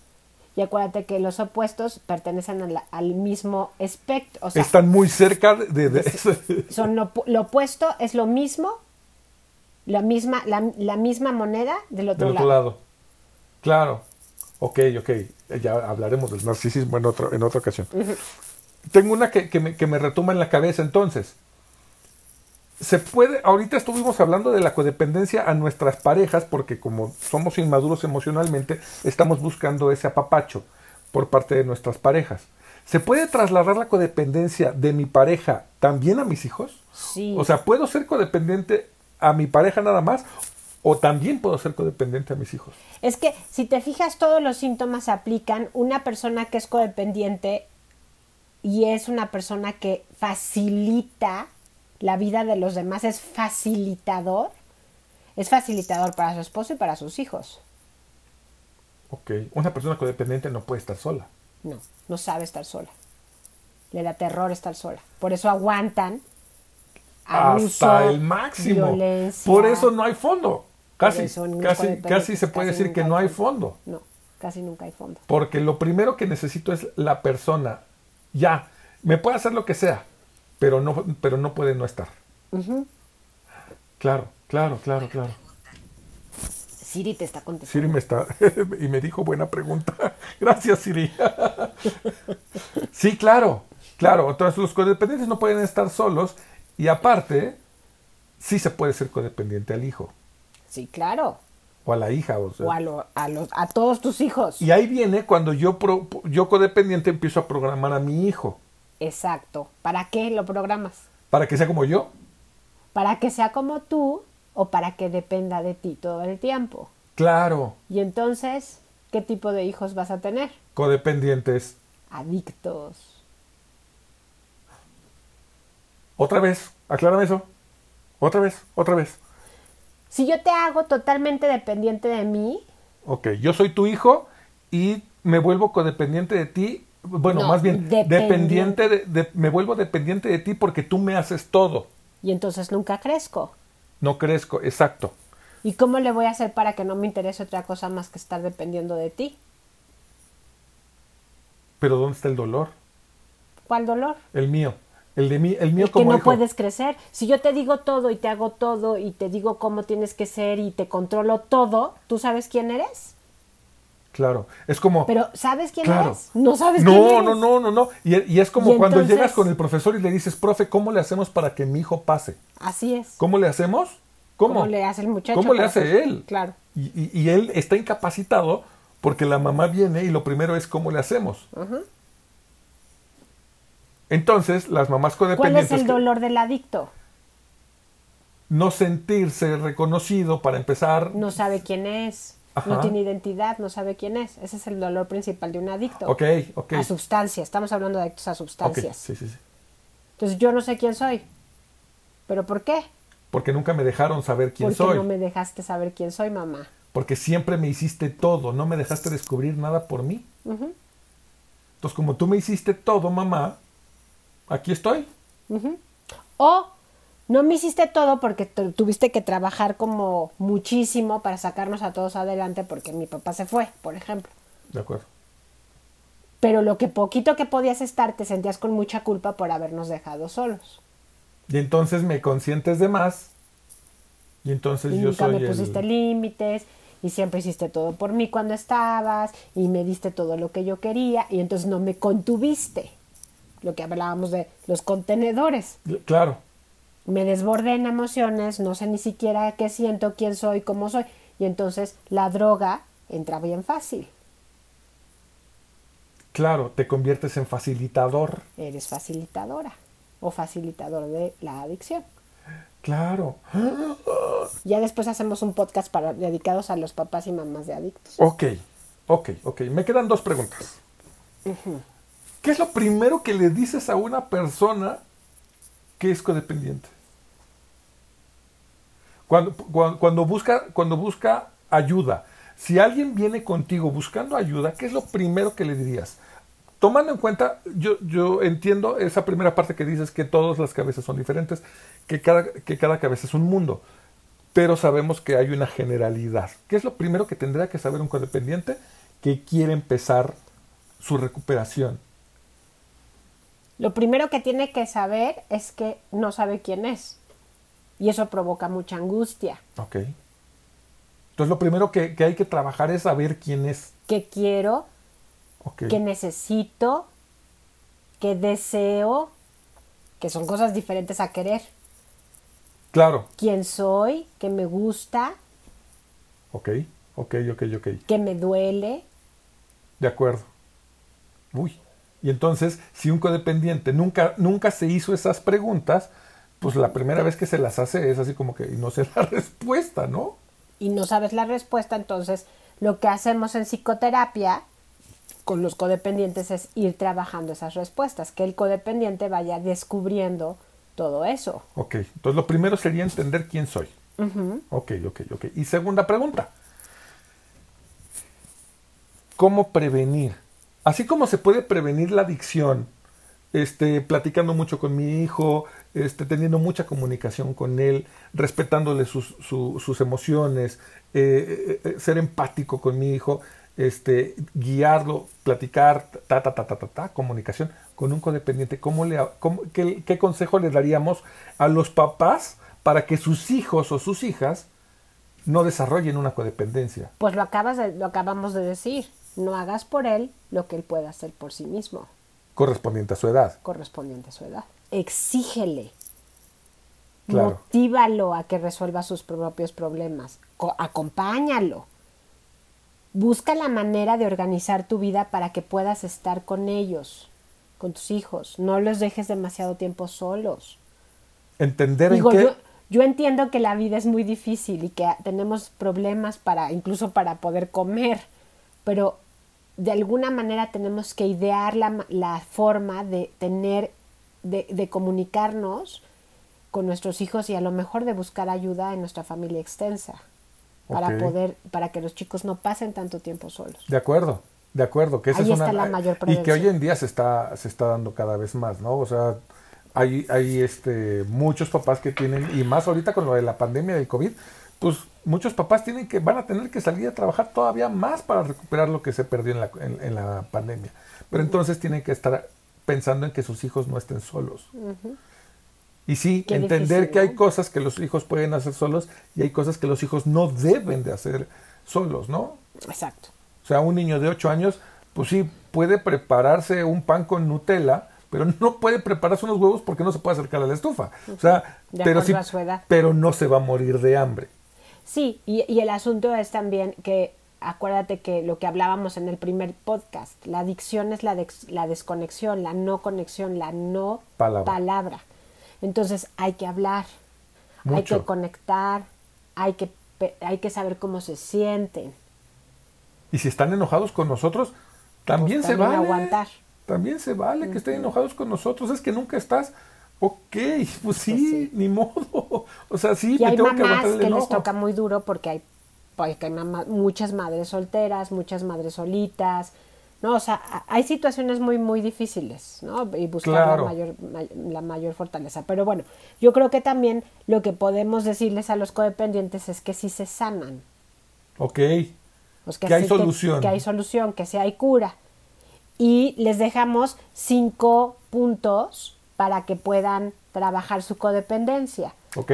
Y acuérdate que los opuestos pertenecen al mismo espectro. O sea, Están muy cerca de... de- [laughs] son lo, lo opuesto es lo mismo, la misma, la, la misma moneda del otro, del otro lado. lado. Claro. Ok, ok. Ya hablaremos del narcisismo en, otro, en otra ocasión. Tengo una que, que me, que me retoma en la cabeza entonces. Se puede, ahorita estuvimos hablando de la codependencia a nuestras parejas porque como somos inmaduros emocionalmente, estamos buscando ese apapacho por parte de nuestras parejas. ¿Se puede trasladar la codependencia de mi pareja también a mis hijos? Sí. O sea, ¿puedo ser codependiente a mi pareja nada más? ¿O también puedo ser codependiente a mis hijos? Es que si te fijas, todos los síntomas se aplican. Una persona que es codependiente y es una persona que facilita la vida de los demás, es facilitador, es facilitador para su esposo y para sus hijos. Ok, una persona codependiente no puede estar sola. No, no sabe estar sola. Le da terror estar sola. Por eso aguantan abuso, Hasta el máximo. violencia. Por eso no hay fondo. Casi, casi, casi se puede casi decir que no hay hay fondo. No, casi nunca hay fondo. Porque lo primero que necesito es la persona. Ya, me puede hacer lo que sea, pero no, pero no puede no estar. Claro, claro, claro, claro. Siri te está contestando. Siri me está [laughs] y me dijo buena pregunta. [laughs] Gracias, Siri. [laughs] sí, claro, claro. Entonces los codependientes no pueden estar solos y aparte sí se puede ser codependiente al hijo Sí, claro. o a la hija. O sea. O a, lo- a los, a todos tus hijos. Y ahí viene cuando yo pro- yo codependiente empiezo a programar a mi hijo Exacto. ¿Para qué lo programas? para que sea como yo. ¿Para que sea como tú o para que dependa de ti todo el tiempo? Claro, Y entonces, ¿qué tipo de hijos vas a tener? codependientes. Adictos. Otra vez, aclárame eso. Otra vez, otra vez. Si yo te hago totalmente dependiente de mí, Ok, yo soy tu hijo y me vuelvo codependiente de ti. Bueno, No, más bien, dependiente. dependiente de, de- me vuelvo dependiente de ti porque tú me haces todo. y entonces nunca crezco. No crezco, exacto. ¿Y cómo le voy a hacer para que no me interese otra cosa más que estar dependiendo de ti? Pero ¿dónde está el dolor? ¿Cuál dolor? El mío. El de mí, el mío El que como no hijo. puedes crecer. Si yo te digo todo y te hago todo y te digo cómo tienes que ser y te controlo todo, ¿tú sabes quién eres? Claro. Es como. Pero ¿sabes quién Claro. eres? No sabes no, quién eres. no, no, no, no. Y, y es como Y cuando entonces- llegas con el profesor y le dices, profe, ¿cómo le hacemos para que mi hijo pase? Así es. ¿Cómo le hacemos? ¿Cómo? ¿Cómo le hace el muchacho? ¿Cómo le hace que- él? Claro. Y, y- y él está incapacitado porque la mamá viene y lo primero es cómo le hacemos. Ajá. Entonces, las mamás ¿Cuál codependientes es el dolor del adicto? no sentirse reconocido para empezar. No sabe quién es. Ajá. No tiene identidad, no sabe quién es. Ese es el dolor principal de un adicto. Ok, ok. A sustancias. Estamos hablando de adictos a sustancias. sí, sí, sí. Entonces yo no sé quién soy. ¿Pero por qué? Porque nunca me dejaron saber quién Porque soy. no me dejaste saber quién soy, mamá. Porque siempre me hiciste todo, no me dejaste descubrir nada por mí. Entonces, como tú me hiciste todo, mamá, aquí estoy. O no me hiciste todo porque tu- tuviste que trabajar como muchísimo para sacarnos a todos adelante porque mi papá se fue, por ejemplo. De acuerdo. Pero lo que poquito que podías estar te sentías con mucha culpa por habernos dejado solos. Y entonces me consientes de más. Y entonces Y yo nunca soy me pusiste el... límites y siempre hiciste todo por mí cuando estabas y me diste todo lo que yo quería y entonces no me contuviste. Lo que hablábamos de los contenedores. Claro. Me desbordé en emociones, no sé ni siquiera qué siento, quién soy, cómo soy. Y entonces la droga entra bien fácil. Claro, te conviertes en facilitador. Eres facilitadora o facilitador de la adicción. Claro. Ya después hacemos un podcast para, dedicados a los papás y mamás de adictos. Ok. Ok, ok. Me quedan dos preguntas. ¿Qué es lo primero que le dices a una persona que es codependiente? Cuando, cuando, busca, ayuda, si alguien viene contigo buscando ayuda, ¿qué es lo primero que le dirías? Tomando en cuenta, yo, yo entiendo esa primera parte que dices que todas las cabezas son diferentes, que cada, que cada cabeza es un mundo, pero sabemos que hay una generalidad. ¿Qué es lo primero que tendría que saber un codependiente que quiere empezar su recuperación? Lo primero que tiene que saber es que no sabe quién es. Y eso provoca mucha angustia. Ok. Entonces lo primero que, que hay que trabajar es saber quién es. ¿Qué quiero? Ok. ¿Qué necesito? ¿Qué deseo? Que son cosas diferentes a querer. Claro. ¿Quién soy? ¿Qué me gusta? Ok, ok, ok, ok. ¿Qué me duele? De acuerdo. Uy. Y entonces, si un codependiente nunca, nunca se hizo esas preguntas, pues la primera vez que se las hace es así como que no sé [laughs] la respuesta, ¿no? y no sabes la respuesta, entonces lo que hacemos en psicoterapia con los codependientes es ir trabajando esas respuestas, que el codependiente vaya descubriendo todo eso. Ok, entonces lo primero sería entender quién soy. Ok, ok, ok. Y segunda pregunta. ¿Cómo prevenir? Así como se puede prevenir la adicción, este, platicando mucho con mi hijo, este, teniendo mucha comunicación con él, respetándole sus, su- sus emociones, eh, eh, eh, ser empático con mi hijo, este, guiarlo, platicar, ta, ta, ta, ta, ta, ta, comunicación con un codependiente. ¿Cómo le, cómo- qué, qué consejo le daríamos a los papás para que sus hijos o sus hijas no desarrollen una codependencia? Pues lo acabas de- lo acabamos de decir, no hagas por él lo que él pueda hacer por sí mismo, correspondiente a su edad. correspondiente a su edad. Exígele. Claro. Motívalo a que resuelva sus propios problemas. Co- acompáñalo. Busca la manera de organizar tu vida para que puedas estar con ellos, con tus hijos. No los dejes demasiado tiempo solos. Entender Digo, en qué... yo, yo entiendo que la vida es muy difícil y que tenemos problemas para, incluso para poder comer, pero de alguna manera tenemos que idear la, la forma de tener, de, de comunicarnos con nuestros hijos y a lo mejor de buscar ayuda en nuestra familia extensa para poder, para que los chicos no pasen tanto tiempo solos. De acuerdo, de acuerdo. Que esa Ahí es una, está la mayor Y que hoy prevención. en día se está, se está dando cada vez más, ¿no? O sea, hay, hay este, muchos papás que tienen, y más ahorita con lo de la pandemia del COVID, pues muchos papás tienen que, van a tener que salir a trabajar todavía más para recuperar lo que se perdió en la, en, en la pandemia. Pero entonces tienen que estar pensando en que sus hijos no estén solos. Y sí, Qué entender difícil, que hay cosas que los hijos pueden hacer solos y hay cosas que los hijos no deben de hacer solos, ¿no? Exacto. O sea, un niño de 8 años, pues sí, puede prepararse un pan con Nutella, pero no puede prepararse unos huevos porque no se puede acercar a la estufa. O sea, De pero sí, a su edad. pero no se va a morir de hambre. Sí, y, y el asunto es también que acuérdate que lo que hablábamos en el primer podcast, la adicción es la, dex- la desconexión, la no conexión, la no Palabra. Entonces hay que hablar, hay que conectar, hay que, hay que saber cómo se sienten. Y si están enojados con nosotros, también Pues se vale. aguantar. También se vale que estén enojados con nosotros. Es que nunca estás. Ok, pues sí, sí. ni modo. O sea, sí, Y me hay tengo que mamás el que les toca muy duro porque hay, porque hay mamá- muchas madres solteras, muchas madres solitas. No, o sea, hay situaciones muy, muy difíciles, ¿no? Y buscar Claro. la, mayor, ma- la mayor fortaleza. Pero bueno, yo creo que también lo que podemos decirles a los codependientes es que sí se sanan. Ok, Pues Que hay sí solución. Que hay solución, que sí hay cura. Y les dejamos cinco puntos para que puedan trabajar su codependencia. ok.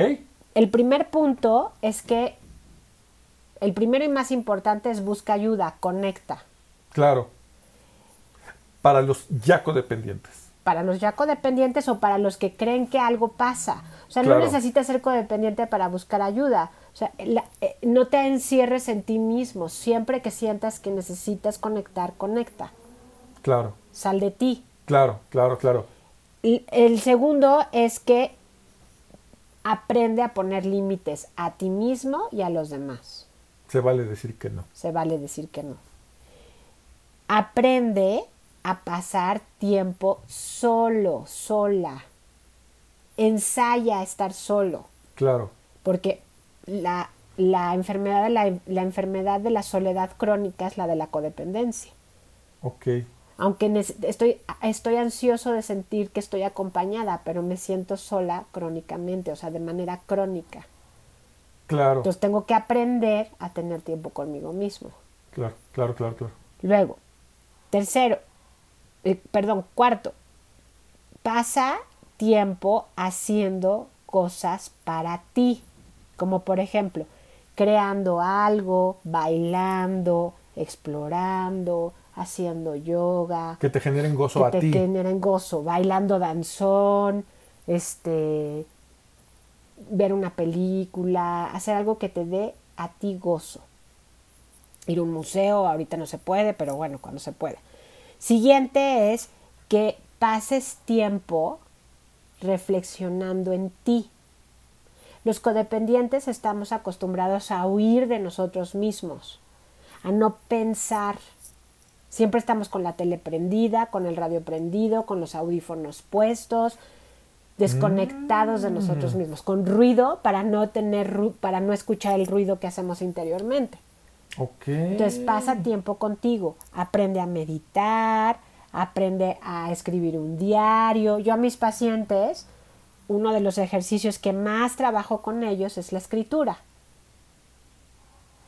El primer punto es que el primero y más importante es busca ayuda, conecta. Claro. Para los ya codependientes. Para los ya codependientes o para los que creen que algo pasa. O sea, Claro. no necesitas ser codependiente para buscar ayuda. O sea, la- eh, no te encierres en ti mismo. Siempre que sientas que necesitas conectar, conecta. Claro, Sal de ti. claro, claro, claro. El segundo es que aprende a poner límites a ti mismo y a los demás. Se vale decir que no. Se vale decir que no. aprende a pasar tiempo solo, sola. Ensaya a estar solo. Claro. Porque la, la enfermedad de la, la enfermedad de la soledad crónica es la de la codependencia. Ok. Aunque estoy ansioso de sentir que estoy acompañada, pero me siento sola crónicamente, o sea, de manera crónica. Claro. Entonces tengo que aprender a tener tiempo conmigo mismo. Claro, claro, claro, claro. Luego, tercero, eh, perdón, cuarto, pasa tiempo haciendo cosas para ti, como por ejemplo, creando algo, bailando, explorando, haciendo yoga, Que te generen gozo que a te ti. generen gozo, bailando danzón, este, ver una película, hacer algo que te dé a ti gozo. Ir a un museo, ahorita no se puede, pero bueno, cuando se pueda. Siguiente es que pases tiempo reflexionando en ti. Los codependientes estamos acostumbrados a huir de nosotros mismos, a no pensar. Siempre estamos con la tele prendida, con el radio prendido, con los audífonos puestos, desconectados de nosotros mismos, con ruido para no tener para no escuchar el ruido que hacemos interiormente. Ok. Entonces pasa tiempo contigo, aprende a meditar, aprende a escribir un diario. Yo a mis pacientes, uno de los ejercicios que más trabajo con ellos es la escritura,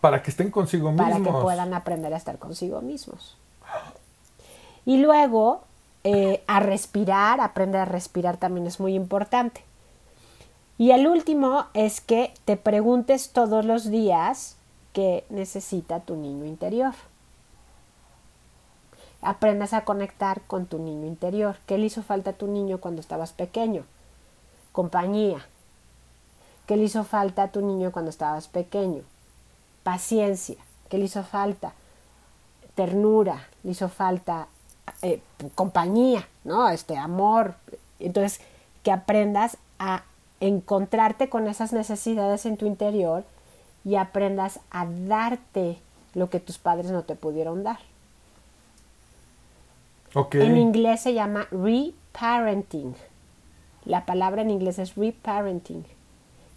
Para que estén consigo mismos. para que puedan aprender a estar consigo mismos. Y luego, eh, a respirar, aprender a respirar también es muy importante. Y el último es que te preguntes todos los días qué necesita tu niño interior. Aprendas a conectar con tu niño interior. ¿Qué le hizo falta a tu niño cuando estabas pequeño? Compañía. ¿Qué le hizo falta a tu niño cuando estabas pequeño? Paciencia. ¿Qué le hizo falta? Ternura. Le hizo falta eh, compañía, ¿no? Este amor. Entonces, que aprendas a encontrarte con esas necesidades en tu interior y aprendas a darte lo que tus padres no te pudieron dar. Ok. En inglés se llama reparenting. La palabra en inglés es reparenting,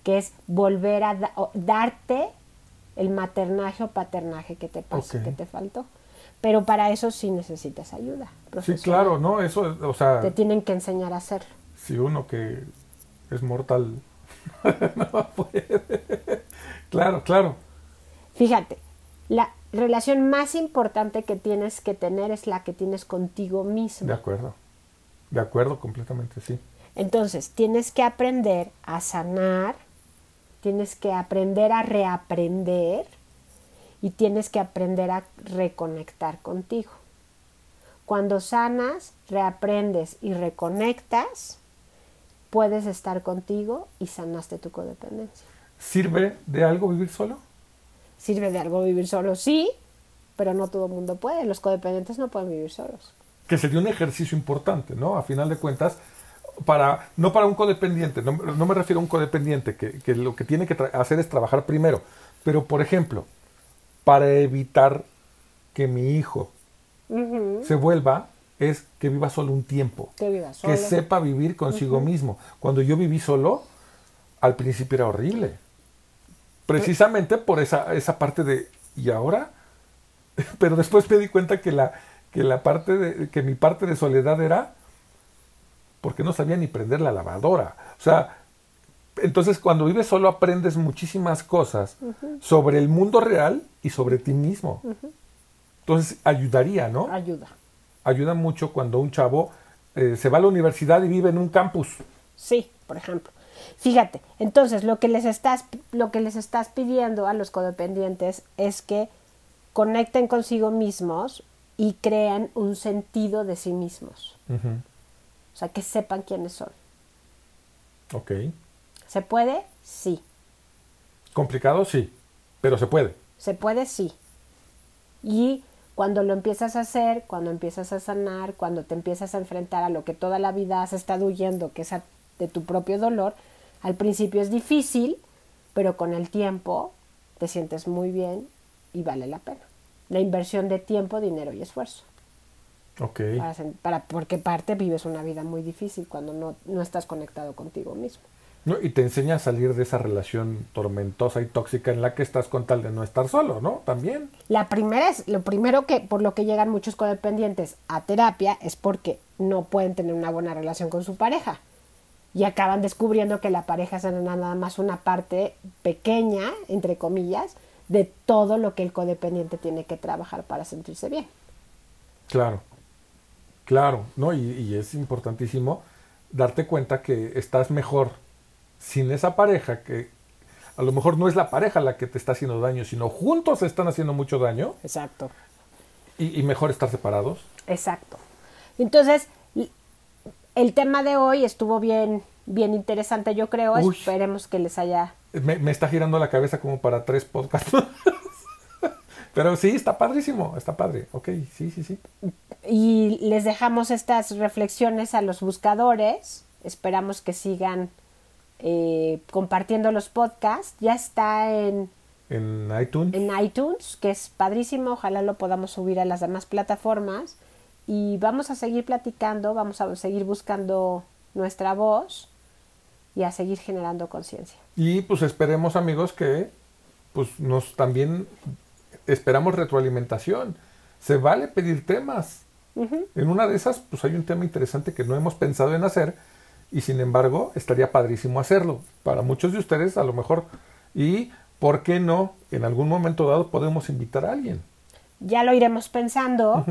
que es volver a da- darte el maternaje o paternaje que te pasó, que te faltó. Pero para eso sí necesitas ayuda. Sí, claro, ¿no? Eso, es- o sea, Te tienen que enseñar a hacerlo. si uno que es mortal [laughs] no puede. claro, claro. Fíjate, la relación más importante que tienes que tener es la que tienes contigo mismo. De acuerdo. De acuerdo, completamente, sí. Entonces, tienes que aprender a sanar, tienes que aprender a reaprender y tienes que aprender a reconectar contigo. Cuando sanas, reaprendes y reconectas, puedes estar contigo y sanaste tu codependencia. ¿Sirve de algo vivir solo? ¿Sirve de algo vivir solo? Sí, pero no todo el mundo puede. Los codependientes no pueden vivir solos. Que sería un ejercicio importante, ¿no? A final de cuentas, para, no para un codependiente, no, no me refiero a un codependiente, que, que lo que tiene que hacer es trabajar primero. Pero, por ejemplo, para evitar que mi hijo se vuelva, es que viva solo un tiempo. Que vivas solo. que sepa vivir consigo mismo. Cuando yo viví solo, al principio era horrible. Precisamente por esa, esa parte de, ¿y ahora? [laughs] Pero después me di cuenta que la, que la parte de, que mi parte de soledad era porque no sabía ni prender la lavadora. O sea, entonces cuando vives solo aprendes muchísimas cosas sobre el mundo real y sobre ti mismo. Entonces ayudaría, ¿no? Ayuda. ayuda mucho cuando un chavo eh, se va a la universidad y vive en un campus. Sí, por ejemplo. Fíjate, entonces lo que les estás lo que les estás pidiendo a los codependientes es que conecten consigo mismos y crean un sentido de sí mismos. O sea, que sepan quiénes son. Ok. ¿Se puede? Sí. Complicado, sí, pero se puede. ¿Se puede? Sí. Y cuando lo empiezas a hacer, cuando empiezas a sanar, cuando te empiezas a enfrentar a lo que toda la vida has estado huyendo, que es a- de tu propio dolor, al principio es difícil, pero con el tiempo te sientes muy bien y vale la pena. La inversión de tiempo, dinero y esfuerzo. Ok. Para, para- porque parte vives una vida muy difícil cuando no, no estás conectado contigo mismo. No, y te enseña a salir de esa relación tormentosa y tóxica en la que estás con tal de no estar solo, ¿no? También. La primera es, lo primero que, por lo que llegan muchos codependientes a terapia es porque no pueden tener una buena relación con su pareja. Y acaban descubriendo que la pareja es nada más una parte pequeña, entre comillas, de todo lo que el codependiente tiene que trabajar para sentirse bien. Claro. Claro, ¿no? Y, y es importantísimo darte cuenta que estás mejor sin esa pareja que a lo mejor no es la pareja la que te está haciendo daño, sino juntos están haciendo mucho daño Exacto. y, y mejor estar separados. Exacto. Entonces, el tema de hoy estuvo bien, bien interesante, yo creo. Uy. Esperemos que les haya Me, me está girando la cabeza como para tres podcasts. [laughs] Pero sí, está padrísimo, está padre. Ok, sí, sí, sí. Y les dejamos estas reflexiones a los buscadores. Esperamos que sigan eh, compartiendo los podcasts. Ya está en, En iTunes. en iTunes, que es padrísimo. Ojalá lo podamos subir a las demás plataformas. Y vamos a seguir platicando, vamos a seguir buscando nuestra voz y a seguir generando conciencia. Y pues esperemos amigos que pues nos también esperamos retroalimentación. Se vale pedir temas. En una de esas pues hay un tema interesante que no hemos pensado en hacer y sin embargo estaría padrísimo hacerlo. Para muchos de ustedes a lo mejor. Y ¿por qué no? En algún momento dado podemos invitar a alguien. Ya lo iremos pensando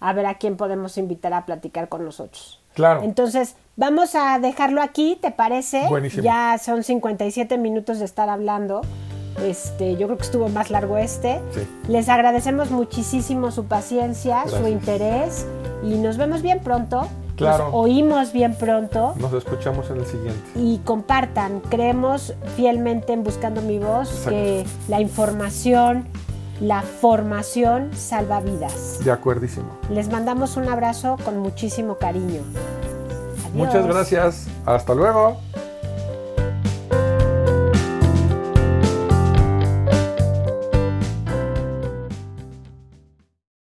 a ver a quién podemos invitar a platicar con nosotros. Claro. Entonces, vamos a dejarlo aquí, ¿te parece? Buenísimo. Ya son 57 minutos de estar hablando. Este, yo creo que estuvo más largo este. Sí. Les agradecemos muchísimo su paciencia, su interés y nos vemos bien pronto. Claro. Nos oímos bien pronto Nos escuchamos en el siguiente. y compartan. Creemos fielmente en Buscando mi voz Exacto. que la información, la formación salva vidas. De acuerdísimo. Les mandamos un abrazo con muchísimo cariño. Muchas Adiós. gracias. Hasta luego.